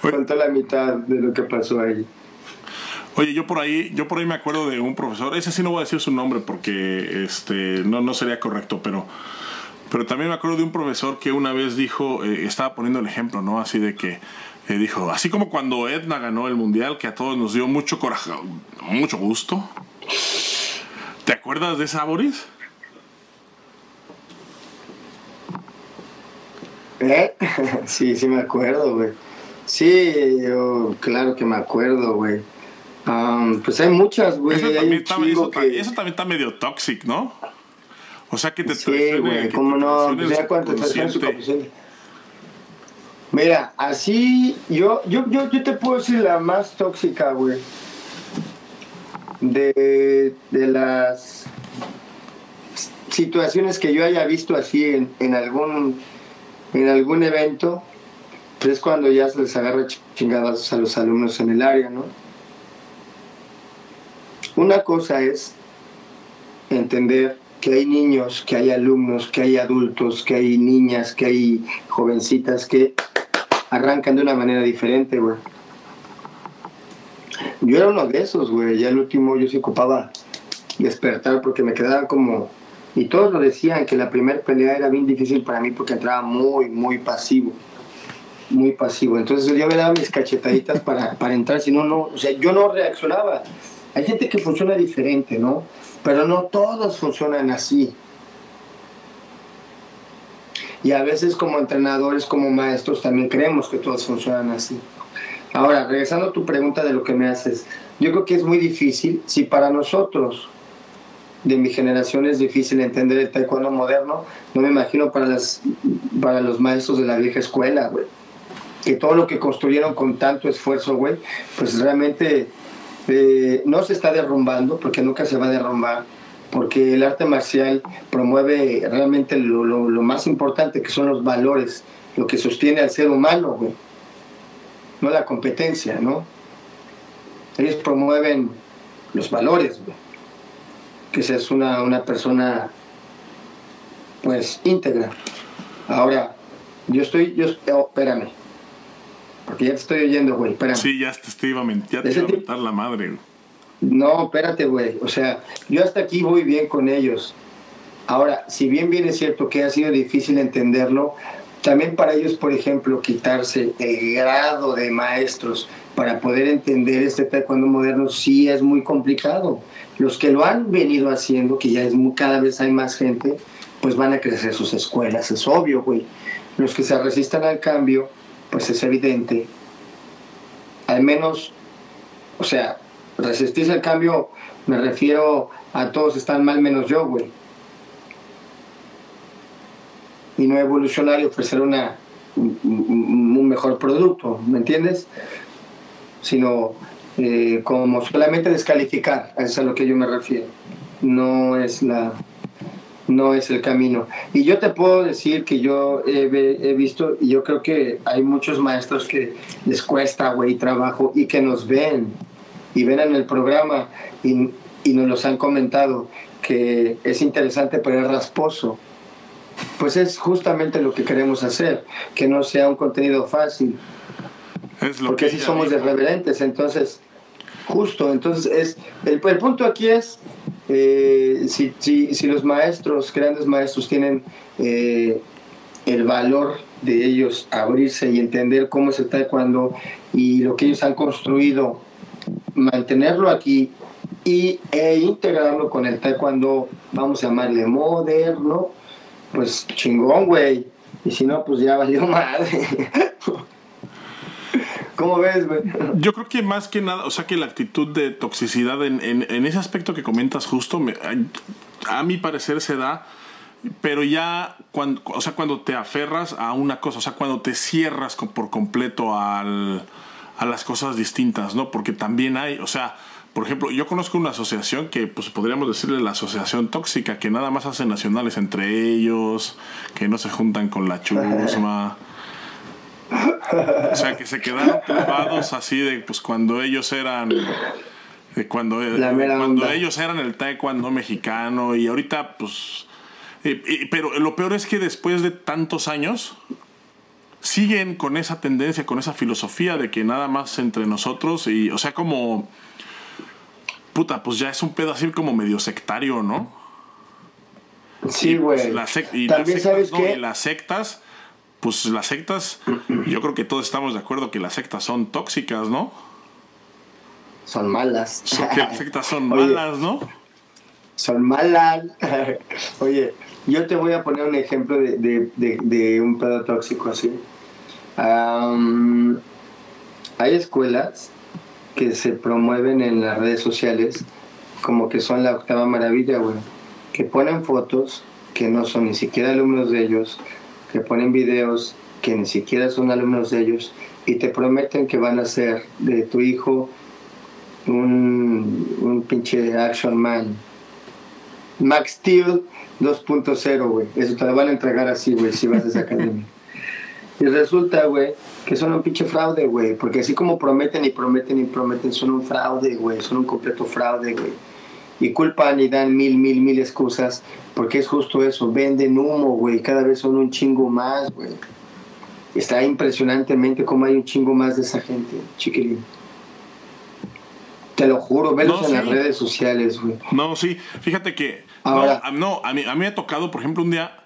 contó la mitad de lo que pasó ahí. Oye, yo por ahí, yo por ahí me acuerdo de un profesor, ese sí no voy a decir su nombre porque este no, no sería correcto, pero, pero también me acuerdo de un profesor que una vez dijo, eh, estaba poniendo el ejemplo, ¿no? Así de que eh, dijo, así como cuando Edna ganó el mundial, que a todos nos dio mucho coraje, mucho gusto. ¿Te acuerdas de esa, Boris? ¿Eh? Sí, sí me acuerdo, güey. Sí, yo, claro que me acuerdo, güey pues hay muchas, güey. Eso, también está, medio toxic, ¿no? O sea que te Sí, güey, cómo no. Pues ya cuánto su Mira, así, yo, yo, yo, yo te puedo decir la más tóxica, güey. De, de las situaciones que yo haya visto así en, en algún en algún evento, pues es cuando ya se les agarra chingadas a los alumnos en el área, ¿no? Una cosa es entender que hay niños, que hay alumnos, que hay adultos, que hay niñas, que hay jovencitas que arrancan de una manera diferente, güey. Yo era uno de esos, güey. Ya el último yo se ocupaba despertar porque me quedaba como... Y todos lo decían, que la primera pelea era bien difícil para mí porque entraba muy, muy pasivo. muy pasivo. Entonces yo me daba mis cachetaditas para, para entrar, si no, no, o sea, yo no reaccionaba. Hay gente que funciona diferente, ¿no? Pero no todos funcionan así. Y a veces como entrenadores, como maestros, también creemos que todos funcionan así. Ahora, regresando a tu pregunta de lo que me haces, yo creo que es muy difícil, si para nosotros de mi generación es difícil entender el taekwondo moderno, no me imagino para, las, para los maestros de la vieja escuela, güey. Que todo lo que construyeron con tanto esfuerzo, güey, pues realmente eh, no se está derrumbando, porque nunca se va a derrumbar, porque el arte marcial promueve realmente lo, lo más importante, que son los valores, lo que sostiene al ser humano, güey. No la competencia, ¿no? Ellos promueven los valores, güey que seas una, una persona pues íntegra. Ahora, yo estoy, yo, oh, espérame, porque ya te estoy oyendo, güey, espérame. Sí, ya te, estoy, iba a, ya te iba a mentar la madre, güey. No, espérate, güey, o sea, yo hasta aquí voy bien con ellos. Ahora, si bien bien es cierto que ha sido difícil entenderlo, también para ellos, por ejemplo, quitarse el grado de maestros para poder entender este taekwondo moderno sí es muy complicado. Los que lo han venido haciendo, que ya es cada vez hay más gente, pues van a crecer sus escuelas, es obvio, güey. Los que se resistan al cambio, pues es evidente. Al menos, o sea, resistirse al cambio, me refiero a todos están mal menos yo, güey. Y no evolucionar y ofrecer una, un mejor producto, ¿me entiendes? Sino eh, como solamente descalificar, eso es a lo que yo me refiero. No es la no es el camino. Y yo te puedo decir que yo he, visto, y yo creo que hay muchos maestros que les cuesta, güey, trabajo y que nos ven y ven en el programa y, y nos los han comentado que es interesante pero es rasposo. Pues es justamente lo que queremos hacer, que no sea un contenido fácil, porque así somos irreverentes, entonces, justo, entonces es, el, el punto aquí es, eh, si, si, si, los maestros, grandes maestros tienen eh, el valor de ellos abrirse y entender cómo es el taekwondo y lo que ellos han construido, mantenerlo aquí y, e integrarlo con el taekwondo, vamos a llamarle moderno, pues chingón, güey. Y si no, pues ya valió madre. ¿Cómo ves, güey? Yo creo que más que nada, o sea, que la actitud de toxicidad en, en, ese aspecto que comentas justo, a, mi parecer se da, pero ya cuando, o sea, cuando te aferras a una cosa, o sea, cuando te cierras por completo al, a las cosas distintas, ¿no? Porque también hay, o sea, por ejemplo, yo conozco una asociación que pues podríamos decirle la asociación tóxica, que nada más hacen nacionales entre ellos, que no se juntan con la chusma. O sea, que se quedaron clavados así de pues cuando ellos eran de cuando, cuando ellos eran el taekwondo mexicano y ahorita pues pero lo peor es que después de tantos años siguen con esa tendencia, con esa filosofía de que nada más entre nosotros y o sea como puta, pues ya es un pedo así como medio sectario, ¿no? Sí, pues, güey. y, las sectas pues las sectas, yo creo que todos estamos de acuerdo que las sectas son tóxicas, ¿no? Son malas. que las sectas son malas, ¿no? Son malas. Oye, yo te voy a poner un ejemplo de, un pedo tóxico así. hay escuelas que se promueven en las redes sociales como que son la octava maravilla, güey. Que ponen fotos que no son ni siquiera alumnos de ellos, que ponen videos que ni siquiera son alumnos de ellos y te prometen que van a ser de tu hijo un, un pinche action man. Max Steel 2.0, güey. Eso te lo van a entregar así, güey, si vas a esa academia. Y resulta, güey, que son un pinche fraude, güey. Porque así como prometen y prometen y prometen, son un fraude, güey. Son un completo fraude, güey y culpan y dan mil, mil, mil excusas, porque es justo eso, venden humo, güey, cada vez son un chingo más, güey. Está impresionantemente cómo hay un chingo más de esa gente, chiquilín. Te lo juro, velos en las redes sociales, güey. No, sí, fíjate que... Ahora, no, a, mí, a mí me ha tocado, por ejemplo, un día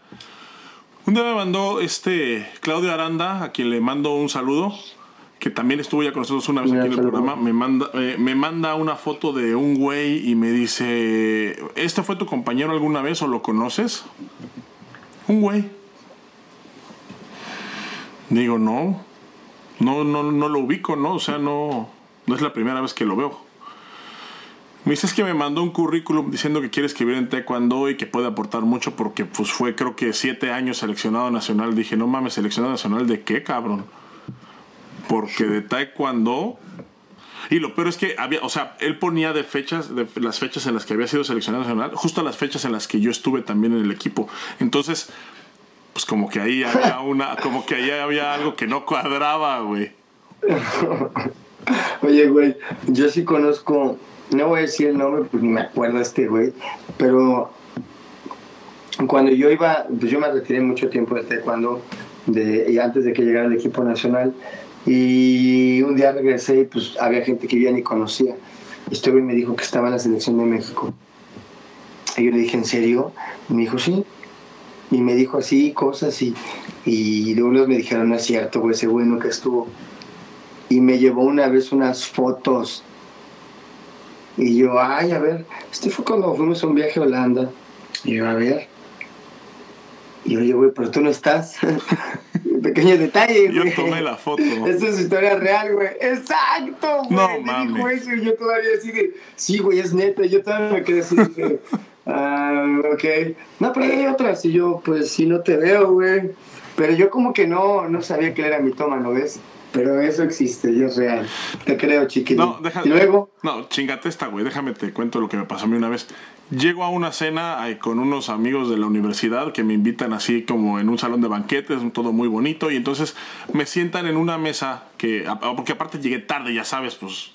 Un día me mandó este Claudio Aranda, a quien le mando un saludo, que también estuvo ya con nosotros una vez aquí en el programa. Me manda, eh, me manda una foto de un güey y me dice: ¿Este fue tu compañero alguna vez o lo conoces? Un güey. Digo, no. No, no, no lo ubico, ¿no? O sea, no, no es la primera vez que lo veo. Me dices que me mandó un currículum diciendo que quiere escribir en taekwondo y que puede aportar mucho porque pues fue creo que siete años seleccionado nacional. Dije, no mames, seleccionado nacional de qué, cabrón. Porque de taekwondo... Y lo peor es que había, o sea, él ponía de fechas, de las fechas en las que había sido seleccionado nacional, justo las fechas en las que yo estuve también en el equipo. Entonces, pues como que ahí había una, como que ahí había algo que no cuadraba, güey. Oye, güey, yo sí conozco, no voy a decir el nombre porque me acuerdo este güey, pero cuando yo iba, pues yo me retiré mucho tiempo de taekwondo, de, antes de que llegara el equipo nacional, y un día regresé y pues había gente que yo ya ni conocía. Este güey me dijo que estaba en la selección de México. Y yo le dije, ¿en serio? Y me dijo, sí y me dijo así cosas y, y luego me dijeron, no es cierto, güey, ese güey nunca estuvo. Y me llevó una vez unas fotos. Y yo, ay, a ver, este fue cuando fuimos a un viaje a Holanda. Y yo, a ver. Y oye, güey, pero tú no estás. Pequeño detalle, güey. Yo tomé la foto. Esta es historia real, güey. Exacto, güey. No, mames. Dijo eso y yo todavía así de, sí, güey, es neta. Yo todavía me quedé así de, Ah, ok. No, pero hay otras. Y yo, pues si no te veo, güey. Pero yo como que no, no sabía que era mitómano, ¿ves? Pero eso existe y es real. Te creo, chiquito. No, déjame. ¿Y luego? No, chingate esta, güey. Déjame te cuento lo que me pasó a mí una vez. Llego a una cena con unos amigos de la universidad que me invitan así como en un salón de banquetes, todo muy bonito. Y entonces me sientan en una mesa que, porque aparte llegué tarde, ya sabes, pues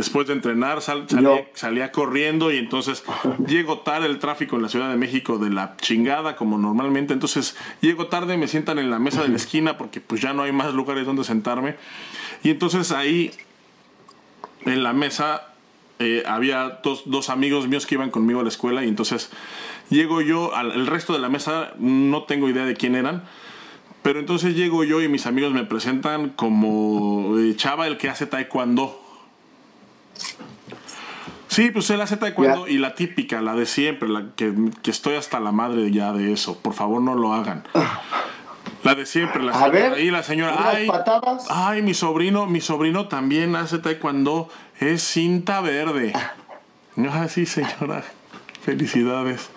después de entrenar salía, corriendo y entonces llego tarde el tráfico en la Ciudad de México de la chingada como normalmente. Entonces llego tarde, me sientan en la mesa de la esquina porque pues ya no hay más lugares donde sentarme. Y entonces ahí en la mesa eh, había dos, dos, amigos míos que iban conmigo a la escuela y entonces llego yo, al, el resto de la mesa no tengo idea de quién eran. Pero entonces llego yo y mis amigos me presentan como eh, Chava el que hace taekwondo. Sí, pues él hace taekwondo y la típica, la de siempre, la que, estoy hasta la madre ya de eso. Por favor, no lo hagan. La de siempre, la señora, ahí la señora, ay, ay, mi sobrino, mi sobrino también hace taekwondo, es cinta verde. Ah, sí, señora, felicidades.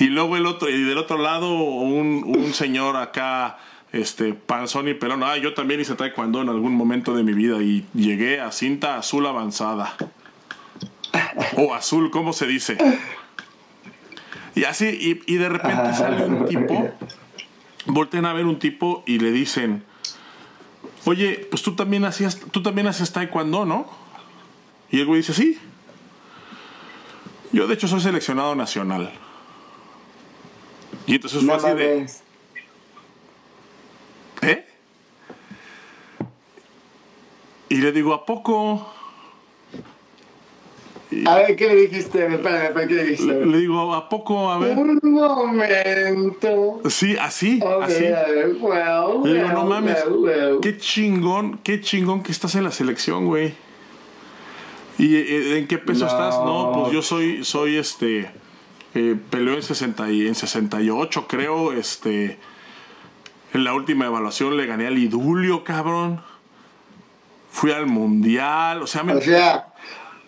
Y luego el otro, y del otro lado, un, un señor acá, este, panzón y pelón. Ah, yo también hice taekwondo en algún momento de mi vida y llegué a cinta azul avanzada. O azul, ¿cómo se dice? Y así, y, de repente sale un tipo, voltean a ver un tipo y le dicen, oye, pues tú también hacías, tú también haces taekwondo, ¿no? Y el güey dice, sí. Yo de hecho soy seleccionado nacional. Y entonces fue así de... Y le digo, ¿a poco? A ver, ¿qué le dijiste? Espérame, espérame, ¿qué le dijiste? Le, digo, ¿a poco? A ver. Un momento. Sí, así, así. le digo, no mames, qué chingón, qué chingón que estás en la selección, güey. ¿Y eh, en qué peso estás? No, pues yo soy, soy este, eh, peleo en, 60 y, en 68, creo, este, en la última evaluación le gané al Idulio, cabrón. Fui al mundial, o sea, me... O sea,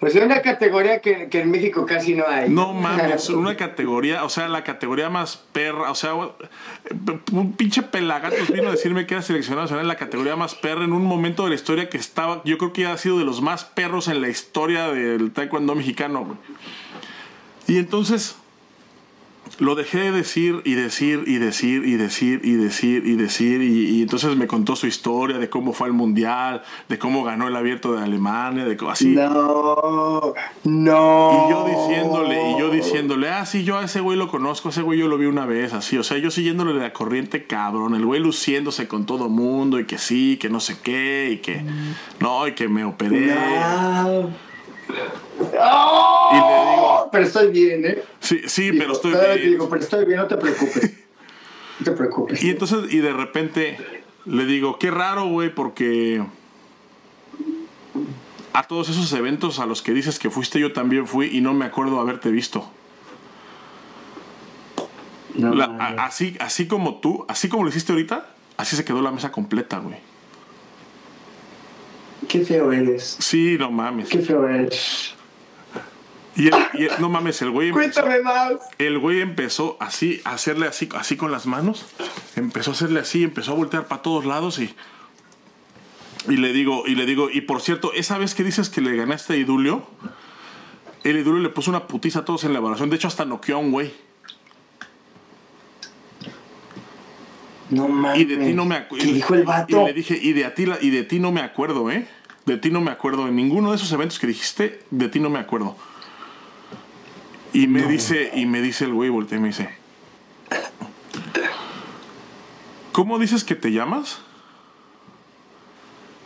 pues es una categoría que, que, en México casi no hay. No mames, una categoría, o sea, la categoría más perra, o sea, un pinche pelagatos vino a decirme que era seleccionado nacional en la categoría más perra en un momento de la historia que estaba, yo creo que ha sido de los más perros en la historia del taekwondo mexicano, güey. Y entonces, lo dejé de decir y decir y decir y decir y decir y decir y, entonces me contó su historia de cómo fue al mundial, de cómo ganó el abierto de Alemania, de así. No, no. Y yo diciéndole, y yo diciéndole, ah, sí, yo a ese güey lo conozco, ese güey yo lo vi una vez, así, o sea, yo siguiéndole la corriente cabrón, el güey luciéndose con todo mundo y que sí, que no sé qué y que no, y que me operé. ¡Oh! Y le digo, pero estoy bien, ¿eh? Sí, sí, pero estoy bien. Digo, pero estoy bien, no te preocupes. No te preocupes. Y entonces, y de repente le digo, qué raro, güey, porque a todos esos eventos a los que dices que fuiste yo también fui y no me acuerdo haberte visto. No, La- mames. a- así, así como tú, así como lo hiciste ahorita, así se quedó la mesa completa, güey. Qué feo eres. Sí, no mames. Qué feo eres. Y, el- y el- no mames, el güey empezó, Cuéntame más. el güey empezó así, a hacerle así, así con las manos. Empezó a hacerle así, empezó a voltear para todos lados y. Y le digo, y le digo, y por cierto, esa vez que dices que le ganaste a Idulio, el Idulio le puso una putiza a todos en la evaluación. De hecho, hasta noqueó a un güey. No mames. Y de ti no me acuerdo. ¿Qué dijo el vato? Y le dije, y de, a ti, y de ti no me acuerdo, ¿eh? De ti no me acuerdo. En ninguno de esos eventos que dijiste, de ti no me acuerdo. Y me dice, y me dice el güey, voltea y me dice. ¿Cómo dices que te llamas?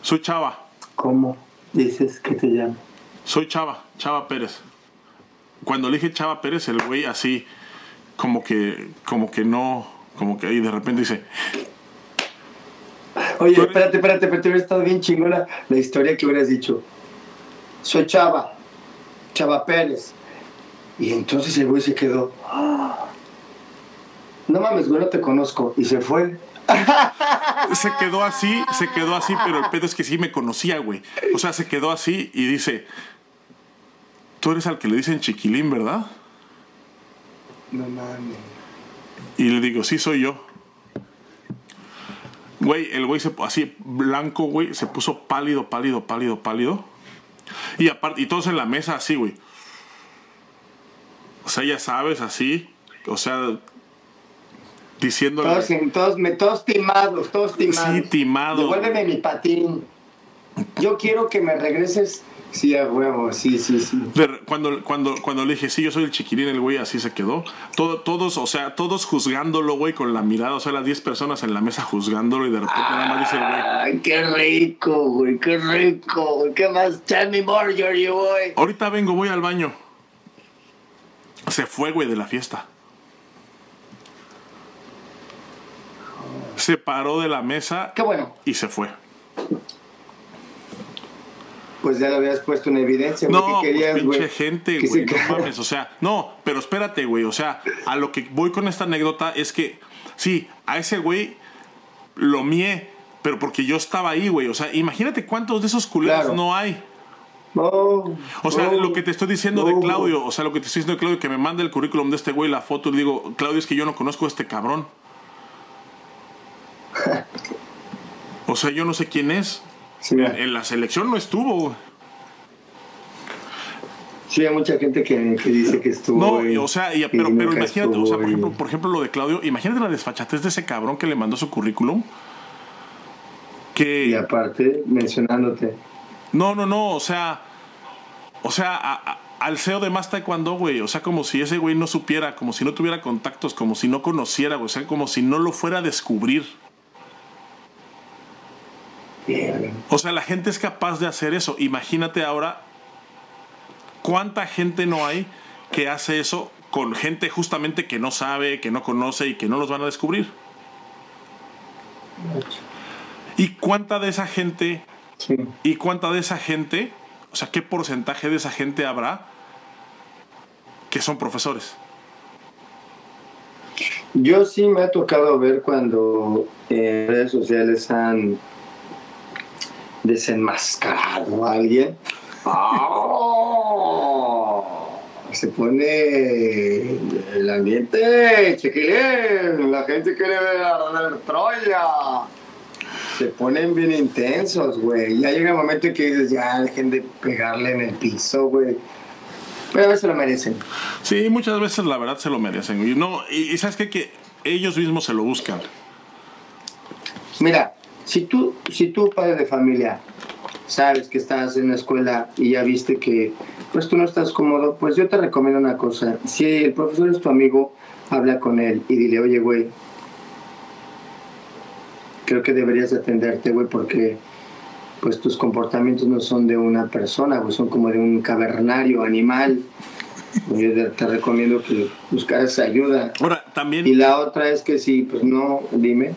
Soy Chava. ¿Cómo dices que te llamas? Soy Chava, Chava Pérez. Cuando le dije Chava Pérez, el güey así, como que, como que no, como que ahí de repente dice, Oye, espérate, espérate, espérate, hubiera estado bien chingona la historia que hubieras dicho. Soy Chava, Chava Pérez. Y entonces el güey se quedó. "Ah". No mames, güey, no te conozco. Y se fue. se quedó así, se quedó así, pero el pedo es que sí me conocía, güey. O sea, se quedó así y dice, tú eres al que le dicen chiquilín, ¿verdad? No mames. Y le digo, sí, soy yo. Güey, el güey se así blanco, güey, se puso pálido, pálido, pálido, pálido. Y aparte, y todos en la mesa así, güey. O sea, ya sabes, así. O sea, diciéndole. Todos, todos, todos timados, todos timados. Sí, timado, Devuélveme mi patín. Yo quiero que me regreses. Sí, a huevo, sí, sí, sí. Cuando, cuando, cuando le dije, sí, yo soy el chiquilín, el güey así se quedó. Todo, todos, o sea, todos juzgándolo, güey, con la mirada. O sea, las 10 personas en la mesa juzgándolo y de repente nada más dice el güey. Ay, qué rico, güey, qué rico, güey. ¿Qué más? Tell me more, Georgie, boy. Ahorita vengo, voy al baño. Se fue, güey, de la fiesta. Se paró de la mesa Qué bueno. y se fue. Pues ya lo habías puesto en evidencia. No, ¿Qué querías, pues güey? pinche gente, Que güey. No mames, o sea, no, pero espérate, güey. O sea, a lo que voy con esta anécdota es que, sí, a ese güey lo mié, pero porque yo estaba ahí, güey. O sea, imagínate cuántos de esos culeros Claro. no hay. Oh, O sea, lo que te estoy diciendo de. Claudio, o sea, lo que te estoy diciendo de Claudio, que me manda el currículum de este güey, la foto, y digo, Claudio, es que yo no conozco a este cabrón. O sea, yo no sé quién es. Sí, En, en la selección no estuvo, sí, hay mucha gente que, que dice que estuvo. No, y, o sea, y- y pero, pero imagínate, o sea, por ejemplo, por ejemplo, lo de Claudio, imagínate la desfachatez de ese cabrón que le mandó su currículum. Y Que. aparte, mencionándote. No, no, no, o sea. O sea, a- a- al CEO de más taekwondo, güey. O sea, como si ese güey no supiera, como si no tuviera contactos, como si no conociera, güey. O sea, como si no lo fuera a descubrir. O sea, la gente es capaz de hacer eso. Imagínate ahora cuánta gente no hay que hace eso con gente justamente que no sabe, que no conoce y que no los van a descubrir. ¿Y cuánta de esa gente, Sí. y cuánta de esa gente, o sea, qué porcentaje de esa gente habrá que son profesores? Yo sí me ha tocado ver cuando en redes sociales han desenmascarado a alguien. ¡Oh! Se pone el ambiente, chiquilín, la gente quiere ver arder Troya. Se ponen bien intensos, güey. Ya llega el momento en que dices, ya dejen de pegarle en el piso, güey. Pero a veces lo merecen. Sí, muchas veces la verdad se lo merecen. Y, no, y, y sabes qué? que ellos mismos se lo buscan. Mira, si tú, si tú, padre de familia, sabes que estás en la escuela y ya viste que pues tú no estás cómodo, pues yo te recomiendo una cosa. Si el profesor es tu amigo, habla con él y dile, oye, güey, creo que deberías atenderte, güey, porque pues tus comportamientos no son de una persona, güey, son como de un cavernario animal. Yo te- recomiendo que buscaras ayuda. Ahora, también. Y la otra es que sí, pues no, dime.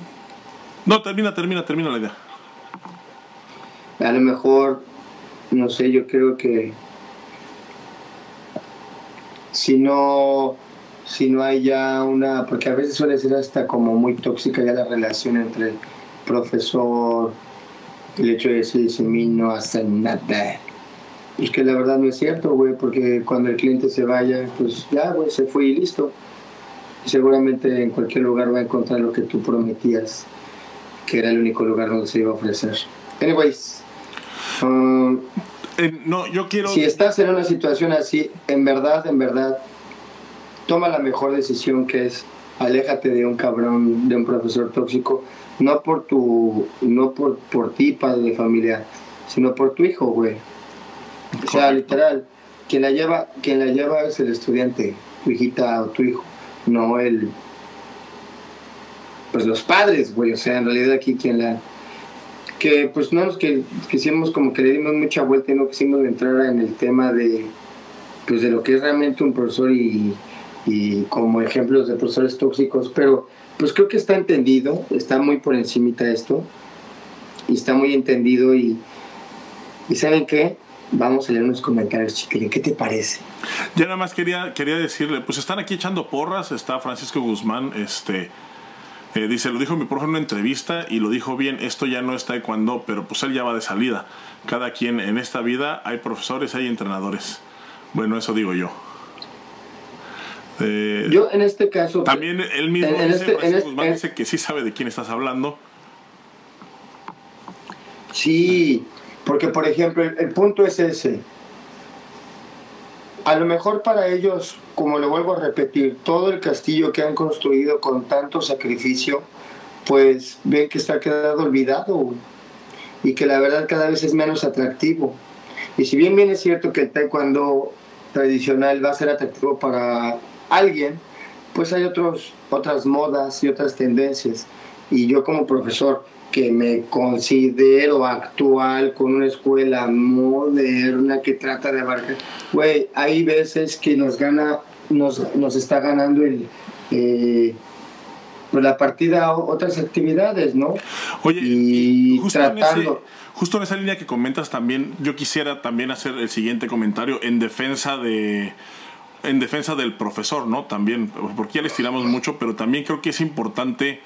No, termina, termina, termina la idea. A lo mejor, no sé, yo creo que si no, si no hay ya una, porque a veces suele ser hasta como muy tóxica ya la relación entre el profesor, el hecho de decir, a mí no hace nada. Es que la verdad no es cierto, güey, porque cuando el cliente se vaya, pues ya, güey, se fue y listo. seguramente en cualquier lugar va a encontrar lo que tú prometías, que era el único lugar donde se iba a ofrecer. Anyways, um, eh, no, yo quiero... Si estás en una situación así, en verdad, en verdad, toma la mejor decisión que es aléjate de un cabrón, de un profesor tóxico, no por tu, no por, por ti, padre de familia, sino por tu hijo, güey. O sea, literal, quien la lleva, quien la lleva es el estudiante, tu hijita o tu hijo, no el pues los padres, güey, o sea, en realidad aquí quien la que pues no nos que quisimos como que le dimos mucha vuelta y no quisimos entrar en el tema de pues de lo que es realmente un profesor y, y como ejemplos de profesores tóxicos, pero pues creo que está entendido, está muy por encimita esto y está muy entendido y, y ¿saben qué? Vamos a leer unos comentarios, chiquillo. ¿Qué te parece? Ya nada más quería, quería decirle, pues están aquí echando porras, está Francisco Guzmán, este... Eh, dice, lo dijo mi profe en una entrevista y lo dijo bien, esto ya no está taekwondo, pero pues él ya va de salida. Cada quien en esta vida hay profesores, hay entrenadores. Bueno, eso digo yo. Eh, yo en este caso... También él mismo dice, este, Francisco este, dice que sí sabe de quién estás hablando. Sí, porque, por ejemplo, el, punto es ese. A lo mejor para ellos, como le vuelvo a repetir, todo el castillo que han construido con tanto sacrificio, pues ven que está quedado olvidado y que la verdad cada vez es menos atractivo. Y si bien bien es cierto que el taekwondo tradicional va a ser atractivo para alguien, pues hay otros, otras modas y otras tendencias. Y yo como profesor, que me considero actual con una escuela moderna que trata de abarcar. Güey, hay veces que nos gana, nos, nos está ganando el, eh, pues la partida a otras actividades, ¿no? Oye, y, justo, en justo en esa línea que comentas también, yo quisiera también hacer el siguiente comentario en defensa de en defensa del profesor, ¿no? También, porque ya les tiramos mucho, pero también creo que es importante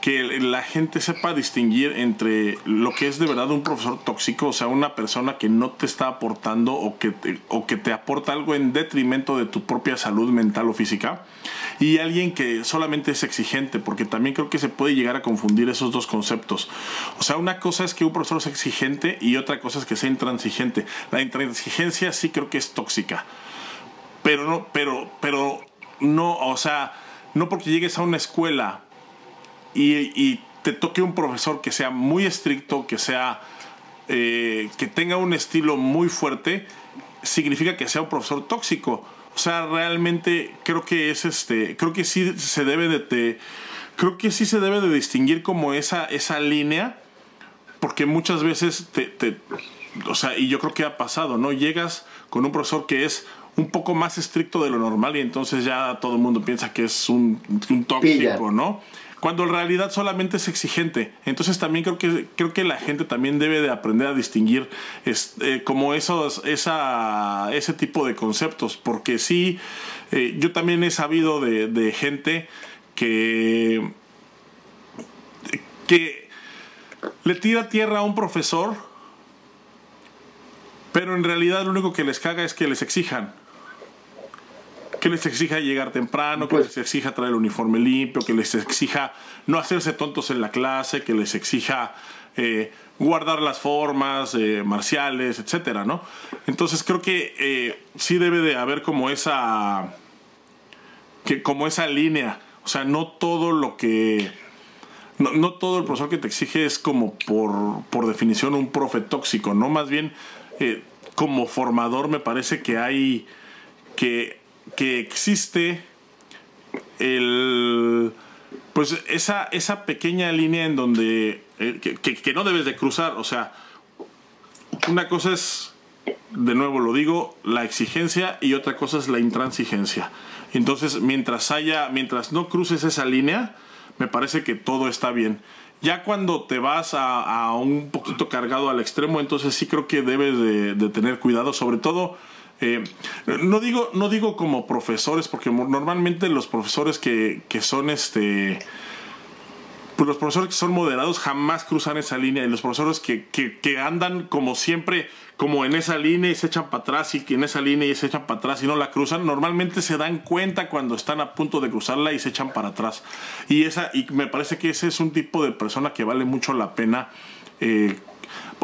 que la gente sepa distinguir entre lo que es de verdad un profesor tóxico, o sea, una persona que no te está aportando o que te, o que te aporta algo en detrimento de tu propia salud mental o física, y alguien que solamente es exigente, porque también creo que se puede llegar a confundir esos dos conceptos. O sea, una cosa es que un profesor es exigente y otra cosa es que sea intransigente. La intransigencia sí creo que es tóxica, pero no, pero, pero no, o sea, no porque llegues a una escuela y, te toque un profesor que sea muy estricto, que sea eh, que tenga un estilo muy fuerte, significa que sea un profesor tóxico. O sea, realmente creo que es este, creo que sí se debe de creo que sí se debe de distinguir como esa esa línea, porque muchas veces te, te o sea, y yo creo que ha pasado, ¿no? Llegas con un profesor que es un poco más estricto de lo normal y entonces ya todo el mundo piensa que es un, un tóxico, ¿no? Cuando en realidad solamente es exigente. Entonces también creo que, creo que la gente también debe de aprender a distinguir este, como esos, esa, ese tipo de conceptos, porque sí, eh, yo también he sabido de, gente que, que le tira tierra a un profesor, pero en realidad lo único que les caga es que les exijan que les exija llegar temprano, que pues les exija traer el uniforme limpio, que les exija no hacerse tontos en la clase, que les exija eh, guardar las formas eh, marciales, etcétera, ¿no? Entonces creo que eh, sí debe de haber como esa que como esa línea, o sea, no todo lo que no, no todo el profesor que te exige es como por, por definición un profe tóxico, no más bien como formador me parece que hay que que existe el pues esa, esa pequeña línea en donde eh, que, no debes de cruzar o sea una cosa es de nuevo lo digo la exigencia y otra cosa es la intransigencia Entonces, mientras haya, mientras no cruces esa línea, me parece que todo está bien. Ya cuando te vas a, un poquito cargado al extremo, entonces sí creo que debes de, tener cuidado, sobre todo... Eh, no digo no digo como profesores porque normalmente los profesores que, que son este pues los profesores que son moderados jamás cruzan esa línea y los profesores que, que, andan como siempre, como en esa línea y se echan para atrás y que en esa línea y se echan para atrás y no la cruzan, normalmente se dan cuenta cuando están a punto de cruzarla y se echan para atrás. Y, esa, y me parece que ese es un tipo de persona que vale mucho la pena eh,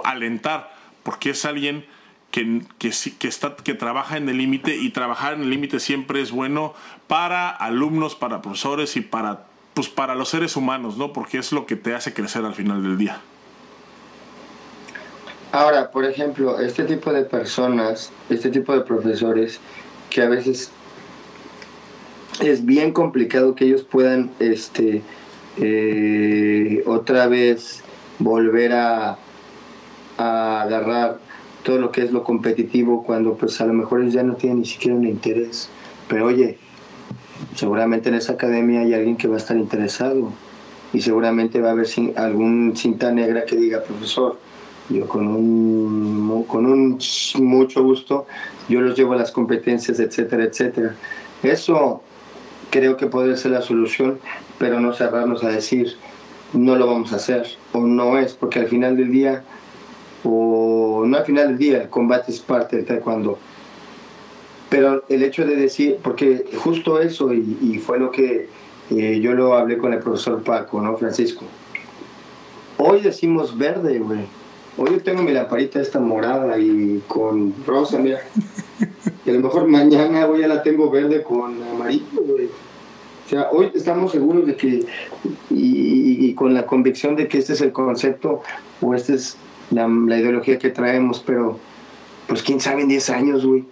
alentar, porque es alguien que, que, está, que trabaja en el límite y trabajar en el límite siempre es bueno para alumnos, para profesores y para pues para los seres humanos, ¿no? Porque es lo que te hace crecer al final del día. Ahora, por ejemplo, este tipo de personas, este tipo de profesores, que a veces es bien complicado que ellos puedan, este, eh, otra vez volver a, a agarrar todo lo que es lo competitivo cuando pues a lo mejor ellos ya no tienen ni siquiera un interés. Pero oye, seguramente en esa academia hay alguien que va a estar interesado y seguramente va a haber algún cinta negra que diga, profesor, yo con un, con un mucho gusto, yo los llevo a las competencias, etcétera, etcétera. Eso creo que puede ser la solución, pero no cerrarnos a decir, no lo vamos a hacer, o no es, porque al final del día, o no al final del día, el combate es parte del taekwondo pero el hecho de decir, porque justo eso, y, fue lo que eh, yo lo hablé con el profesor Paco, ¿no, Francisco? Hoy decimos verde, güey. Hoy yo tengo mi lamparita esta morada y con rosa, mira. Y a lo mejor mañana voy ya la tengo verde con amarillo, güey. O sea, hoy estamos seguros de que, y, con la convicción de que este es el concepto o esta es la, la ideología que traemos, pero pues quién sabe en 10 años, güey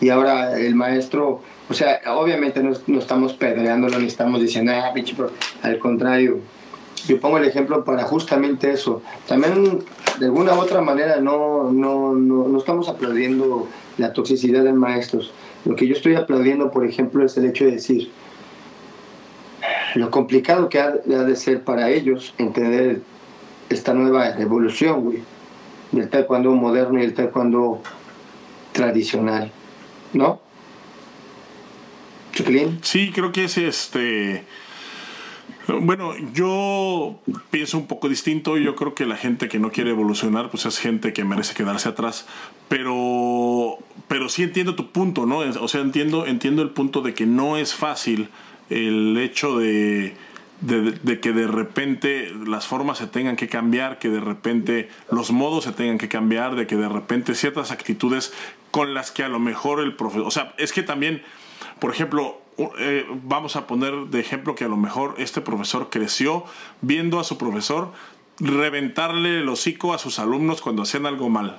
y ahora el maestro, o sea, obviamente no, no estamos pedreándolo ni estamos diciendo, ah, pinche, al contrario. Yo pongo el ejemplo para justamente eso. También, de alguna u otra manera, no, no, no, no estamos aplaudiendo la toxicidad de maestros. Lo que yo estoy aplaudiendo, por ejemplo, es el hecho de decir lo complicado que ha, de ser para ellos entender esta nueva evolución, güey, del taekwondo moderno y el taekwondo tradicional. ¿no? Sí, creo que es este. Bueno, yo pienso un poco distinto. Yo creo que la gente que no quiere evolucionar, pues es gente que merece quedarse atrás. Pero, pero sí entiendo tu punto, ¿no? O sea, entiendo, entiendo el punto de que no es fácil el hecho de de, que de repente las formas se tengan que cambiar, que de repente los modos se tengan que cambiar, de que de repente ciertas actitudes con las que a lo mejor el profesor, o sea, es que también, por ejemplo, eh, vamos a poner de ejemplo que a lo mejor este profesor creció viendo a su profesor reventarle el hocico a sus alumnos cuando hacían algo mal.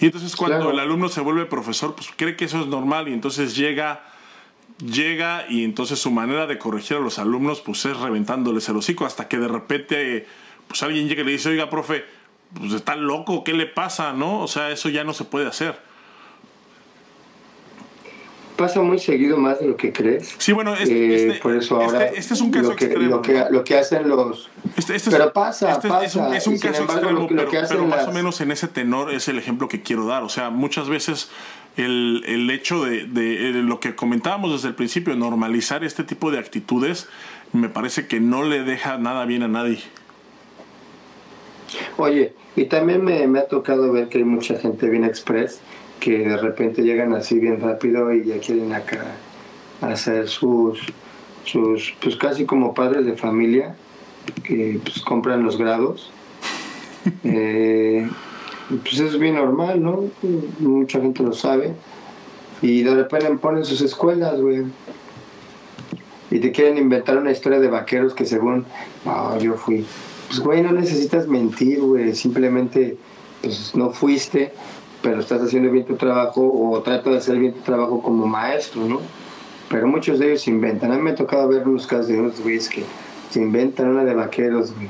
Y entonces cuando el alumno se vuelve profesor, pues cree que eso es normal y entonces llega llega y entonces su manera de corregir a los alumnos pues es reventándoles el hocico hasta que de repente pues alguien llega y le dice, oiga, profe, pues está loco, ¿qué le pasa? ¿No? O sea, eso ya no se puede hacer. Pasa muy seguido más de lo que crees. Sí, bueno, este, este por eso ahora este, este, es un caso lo que, extremo. Lo que, lo que hacen los... Este, este pero pasa, pasa. Es un, es un caso extremo, pero, pero más o menos en ese tenor es el ejemplo que quiero dar. O sea, muchas veces el, el hecho de, de, lo que comentábamos desde el principio, normalizar este tipo de actitudes, me parece que no le deja nada bien a nadie. Oye, y también me, me ha tocado ver que hay mucha gente bien express que de repente llegan así bien rápido y ya quieren acá hacer sus, sus pues casi como padres de familia, que pues compran los grados. Eh, pues es bien normal, ¿no? Mucha gente lo sabe. Y de repente ponen sus escuelas, güey. Y te quieren inventar una historia de vaqueros que según, no, yo fui. Pues, güey, no necesitas mentir, güey. Simplemente, pues no fuiste, pero estás haciendo bien tu trabajo o trata de hacer bien tu trabajo como maestro, ¿no? Pero muchos de ellos inventan. A mí me ha tocado ver unos casos de unos güeyes que se inventan una de vaqueros, güey.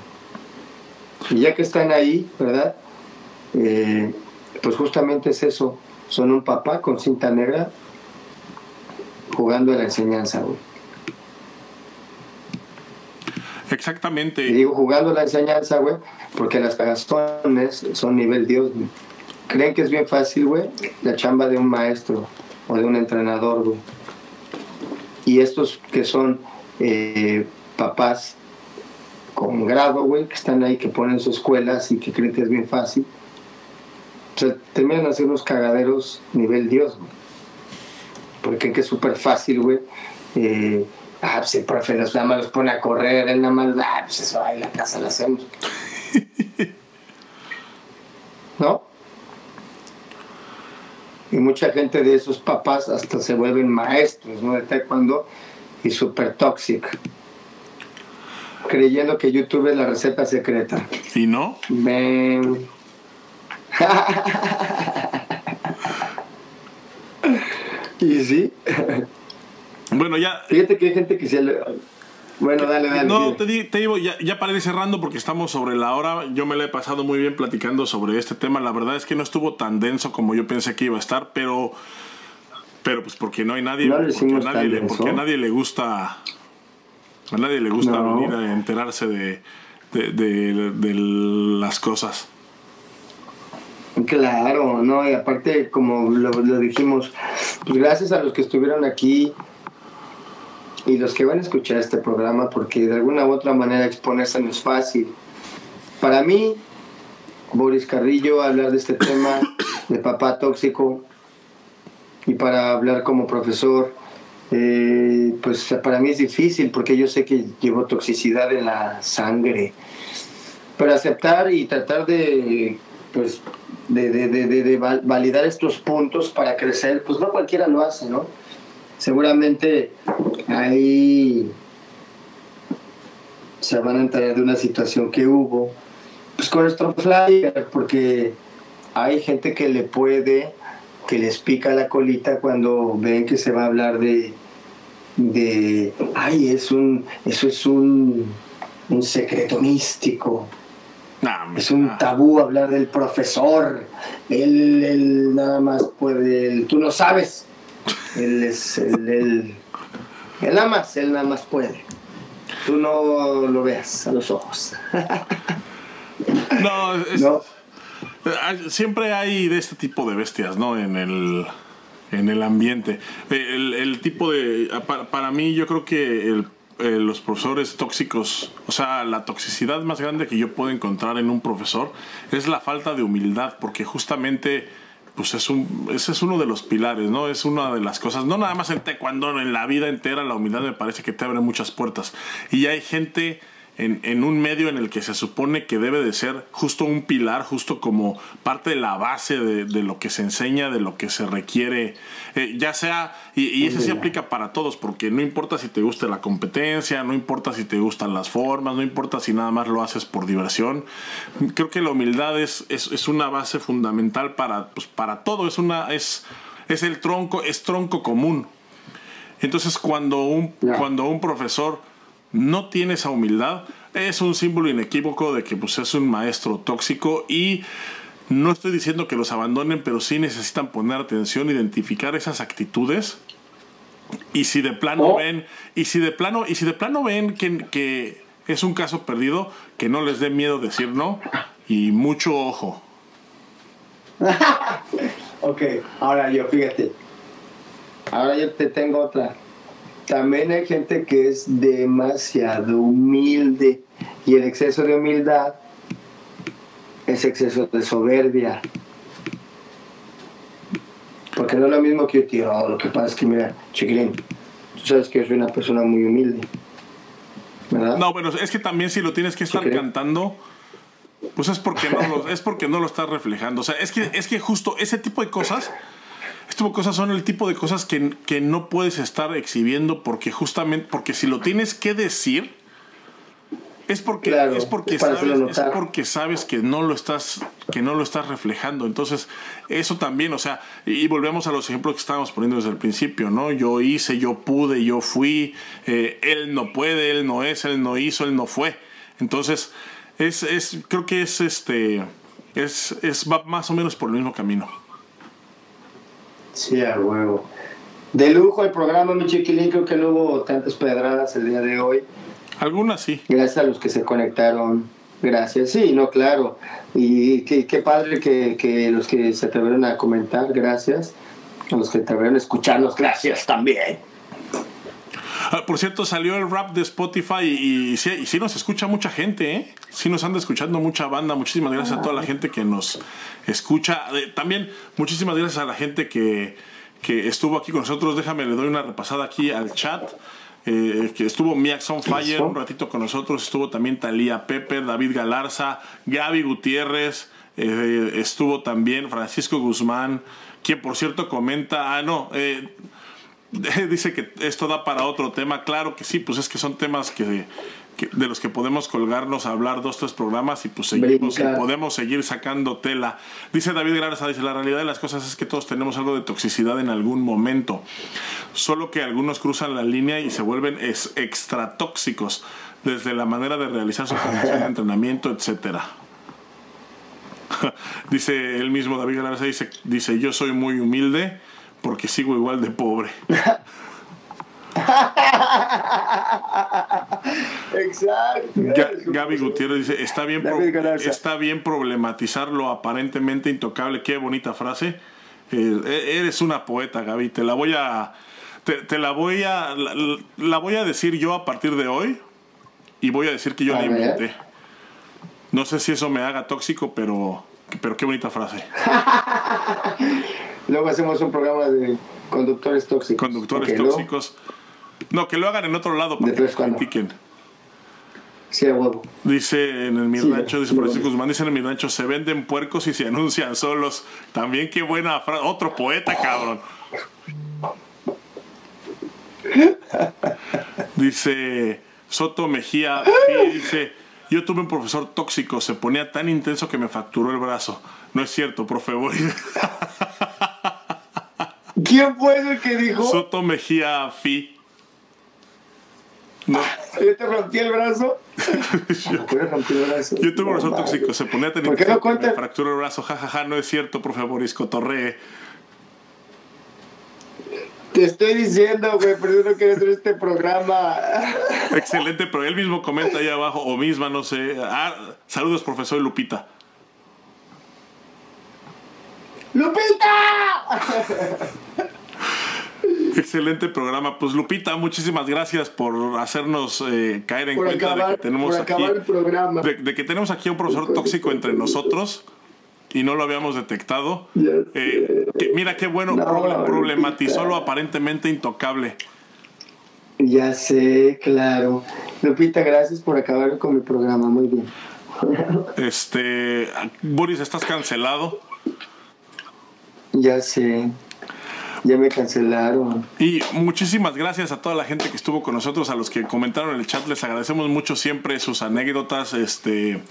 Y ya que están ahí, ¿verdad? Eh, pues justamente es eso, son un papá con cinta negra jugando a la enseñanza, güey. Exactamente. Y digo jugando a la enseñanza, güey, porque las cagazones son nivel Dios, güey. Creen que es bien fácil, güey, la chamba de un maestro o de un entrenador, güey. Y estos que son eh, papás con grado, güey, que están ahí, que ponen sus escuelas y que creen que es bien fácil, sea, terminan haciendo unos cagaderos nivel Dios, güey. Porque creen que es súper fácil, güey. Eh, ah, pues el profe los nada más los pone a correr, él nada más, ah, pues eso ahí la casa lo hacemos. ¿No? Y mucha gente de esos papás hasta se vuelven maestros, ¿no? De taekwondo y súper tóxico. Creyendo que YouTube es la receta secreta. ¿Y no? Ven. y sí. Bueno, ya. Fíjate que hay gente que se le... Bueno, dale, dale. No, te, di- te digo, ya, ya para ir cerrando porque estamos sobre la hora. Yo me la he pasado muy bien platicando sobre este tema. La verdad es que no estuvo tan denso como yo pensé que iba a estar, pero. Pero pues porque no hay nadie. No porque, nadie le, porque a nadie le gusta. A nadie le gusta No. venir a enterarse de, de, de- de las cosas. Claro, no, y aparte, como lo, dijimos, pues gracias a los que estuvieron aquí y los que van a escuchar este programa, porque de alguna u otra manera exponerse no es fácil. Para mí, Boris Carrillo, hablar de este tema de papá tóxico y para hablar como profesor, eh, pues para mí es difícil porque yo sé que llevo toxicidad en la sangre. Pero aceptar y tratar de, pues, de, de- de- de- de val- validar estos puntos para crecer, pues no cualquiera lo hace, ¿no? Seguramente ahí se van a enterar de una situación que hubo, pues con nuestro flyer, porque hay gente que le puede, que les pica la colita cuando ven que se va a hablar de, de ay, es un, eso es un, un secreto místico. Es un ah. tabú hablar del profesor. Él, él nada más puede. él- tú no sabes. Él es. Él, él, él nada más, él nada más puede. Tú no lo veas a los ojos. No, es- No. siempre hay de este tipo de bestias, ¿no? En el, en el ambiente. El, el tipo de... Para, para mí yo creo que el- eh, los profesores tóxicos, o sea, la toxicidad más grande que yo puedo encontrar en un profesor es la falta de humildad, porque justamente... Pues es un, ese es uno de los pilares, ¿no? Es una de las cosas, no nada más en taekwondo, en la vida entera la humildad me parece que te abre muchas puertas. Y hay gente en, en un medio en el que se supone que debe de ser justo un pilar, justo como parte de la base de, de lo que se enseña, de lo que se requiere, eh, ya sea, y, y ese sí aplica para todos, porque no importa si te gusta la competencia, no importa si te gustan las formas, no importa si nada más lo haces por diversión, creo que la humildad es, es, es una base fundamental para, pues, para todo, es, una, es, es el tronco, es tronco común. Entonces cuando un, cuando un profesor no tiene esa humildad, es un símbolo inequívoco de que pues, es un maestro tóxico y no estoy diciendo que los abandonen, pero sí necesitan poner atención, identificar esas actitudes y si de plano O- ven y si de plano y si de plano ven que, que es un caso perdido, que no les dé miedo decir no y mucho ojo. Ok, ahora yo, fíjate. Ahora yo te tengo otra. También hay gente que es demasiado humilde y el exceso de humildad es exceso de soberbia. Porque no es lo mismo que yo tío, "Oh, lo que pasa es que mira, chiquilín, tú sabes que yo soy una persona muy humilde. ¿Verdad? No, bueno, es que también si lo tienes que estar cantando, pues es porque no lo, es porque no lo estás reflejando. O sea, es que, es que justo ese tipo de cosas, tipo de cosas son el tipo de cosas que, que no puedes estar exhibiendo porque justamente, porque si lo tienes que decir, es porque, Claro, es porque sabes, es porque sabes que no lo estás, que no lo estás reflejando. Entonces, eso también, o sea, y, y volvemos a los ejemplos que estábamos poniendo desde el principio, ¿no? Yo hice, yo pude, yo fui, eh, él no puede, él no es, él no hizo, él no fue. Entonces, es, es, creo que es este, es, es va más o menos por el mismo camino. Sí, a huevo. De lujo el programa, mi chiquilín, creo que no hubo tantas pedradas el día de hoy. Algunas sí. Gracias a los que se conectaron. Gracias, sí, no, claro. Y qué, qué padre que, que, los que se atrevieron a comentar, gracias. A los que se atrevieron a escucharnos, gracias también. Ah, por cierto, salió el rap de Spotify y, y, sí, y, sí, nos escucha mucha gente, ¿eh? Sí nos anda escuchando mucha banda. Muchísimas gracias a toda la gente que nos escucha. Eh, también muchísimas gracias a la gente que, que estuvo aquí con nosotros. Déjame, le doy una repasada aquí al chat. Eh, que estuvo Miaxon Fire un ratito con nosotros, estuvo también Talía Pepper, David Galarza, Gaby Gutiérrez, eh, estuvo también Francisco Guzmán, quien por cierto comenta, ah no, eh, dice que esto da para otro tema, claro que sí, pues es que son temas que, que de los que podemos colgarnos a hablar dos, tres programas y pues seguimos y podemos seguir sacando tela. Dice David Garza, dice, la realidad de las cosas es que todos tenemos algo de toxicidad en algún momento, solo que algunos cruzan la línea y se vuelven es, extra tóxicos, desde la manera de realizar su de entrenamiento, etcétera. dice él mismo, David Garza, dice, dice, yo soy muy humilde porque sigo igual de pobre. Exacto. Gaby Gutiérrez dice, está bien, está bien problematizar lo aparentemente intocable. Qué bonita frase. Eh, eres una poeta, Gaby. Te la voy a... Te, te la voy a... La, la, voy a decir yo a partir de hoy. Y voy a decir que yo la inventé. No sé si eso me haga tóxico, pero... Pero qué bonita frase. Luego hacemos un programa de conductores tóxicos. Conductores okay, tóxicos. No, que lo hagan en otro lado para que critiquen. Sí, a huevo. Dice en el mi sí, rancho, dice Francisco Guzmán, dice en el mi rancho, se venden puercos y se anuncian solos. También qué buena frase. Otro poeta, cabrón. dice Soto Mejía, dice, yo tuve un profesor tóxico, se ponía tan intenso que me fracturó el brazo. No es cierto, profe Boris. ¿Quién fue el que dijo? Soto Mejía Fi. No. ¿Yo te rompí el brazo? yo, rompí el brazo? yo tuve un brazo tóxico, se ponía tan ¿Por qué no cuenta? me fracturó el brazo, jajaja, ja, ja, no es cierto, profe Boris, cotorree. Te estoy diciendo, güey, pero yo no quiero hacer este programa. Excelente, pero él mismo comenta ahí abajo, o misma, no sé. Ah, saludos, profesor Lupita. ¡Lupita! Excelente programa. Pues Lupita, muchísimas gracias por hacernos eh, caer en por cuenta acabar, de que tenemos aquí el programa. de, de, que tenemos aquí un profesor tóxico entre nosotros y no lo habíamos detectado. Eh, que, mira qué bueno, No, proble- problematizó lo aparentemente intocable. Ya sé, claro. Lupita, gracias por acabar con mi programa. Muy bien. Este, Boris, estás cancelado. Ya sé. Ya me cancelaron. Y muchísimas gracias a toda la gente que estuvo con nosotros, a los que comentaron en el chat, les agradecemos mucho siempre sus anécdotas, este,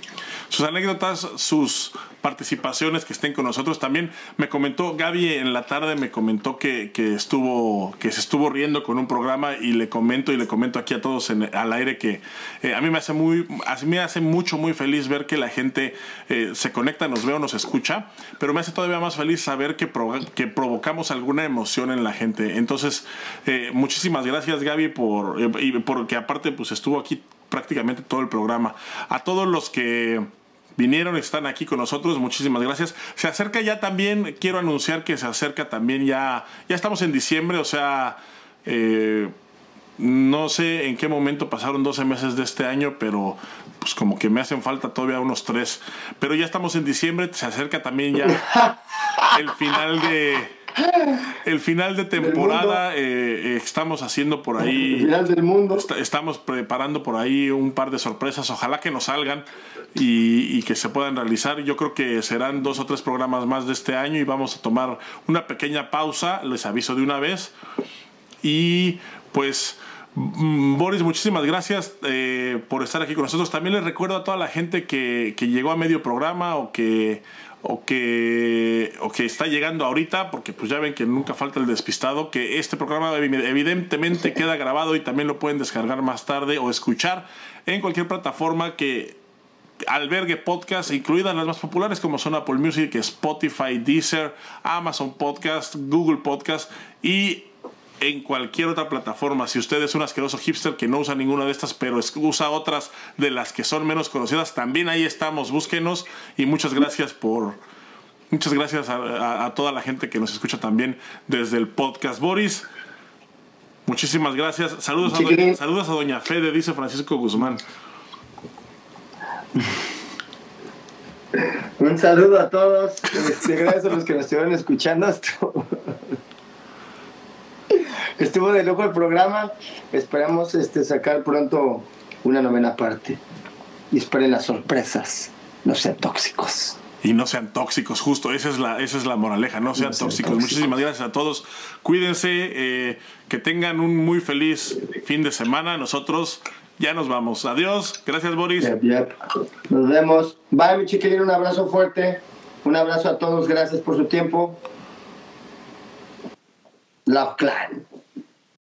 sus anécdotas, sus participaciones que estén con nosotros. También me comentó Gaby en la tarde, me comentó que, que estuvo, que se estuvo riendo con un programa y le comento y le comento aquí a todos en, al aire que eh, a mí me hace muy, a mí me hace mucho muy feliz ver que la gente eh, se conecta, nos ve o nos escucha, pero me hace todavía más feliz saber que, pro, que provocamos alguna emoción en la gente. Entonces, eh, muchísimas gracias Gaby por, eh, y porque aparte pues estuvo aquí prácticamente todo el programa. A todos los que vinieron, están aquí con nosotros, muchísimas gracias. Se acerca ya también, quiero anunciar que se acerca también ya, ya estamos en diciembre, o sea, eh, no sé en qué momento pasaron 12 meses de este año, pero pues como que me hacen falta todavía unos tres. Pero ya estamos en diciembre, se acerca también ya el final de el final de temporada. Eh, estamos haciendo por ahí. El final del mundo. Est estamos preparando por ahí un par de sorpresas. Ojalá que nos salgan y, y, que se puedan realizar. Yo creo que serán dos o tres programas más de este año y vamos a tomar una pequeña pausa. Les aviso de una vez. Y pues. Boris, muchísimas gracias eh, por estar aquí con nosotros. También les recuerdo a toda la gente que, que llegó a medio programa o que, o que, o que está llegando ahorita, porque pues ya ven que nunca falta el despistado, que este programa evidentemente queda grabado y también lo pueden descargar más tarde o escuchar en cualquier plataforma que albergue podcast, incluidas las más populares como son Apple Music, Spotify, Deezer, Amazon Podcast, Google Podcast y en cualquier otra plataforma. Si usted es un asqueroso hipster que no usa ninguna de estas, pero usa otras de las que son menos conocidas, también ahí estamos. Búsquenos y muchas gracias por. Muchas gracias a, toda la gente que nos escucha también desde el podcast Boris. Muchísimas gracias. Saludos a, doña, saludos a Doña Fede, dice Francisco Guzmán. Un saludo a todos. Este, gracias a los que nos estuvieron escuchando. Estuvo de lujo el programa. Esperamos este, sacar pronto una novena parte. Y esperen las sorpresas. No sean tóxicos. Y no sean tóxicos, justo. Esa es la, esa es la moraleja. No sean, tóxicos. Muchísimas gracias a todos. Cuídense. Eh, que tengan un muy feliz fin de semana. Nosotros ya nos vamos. Adiós. Gracias, Boris. Nos vemos. Bye, mi chiquilín. Un abrazo fuerte. Un abrazo a todos. Gracias por su tiempo. Love Clan.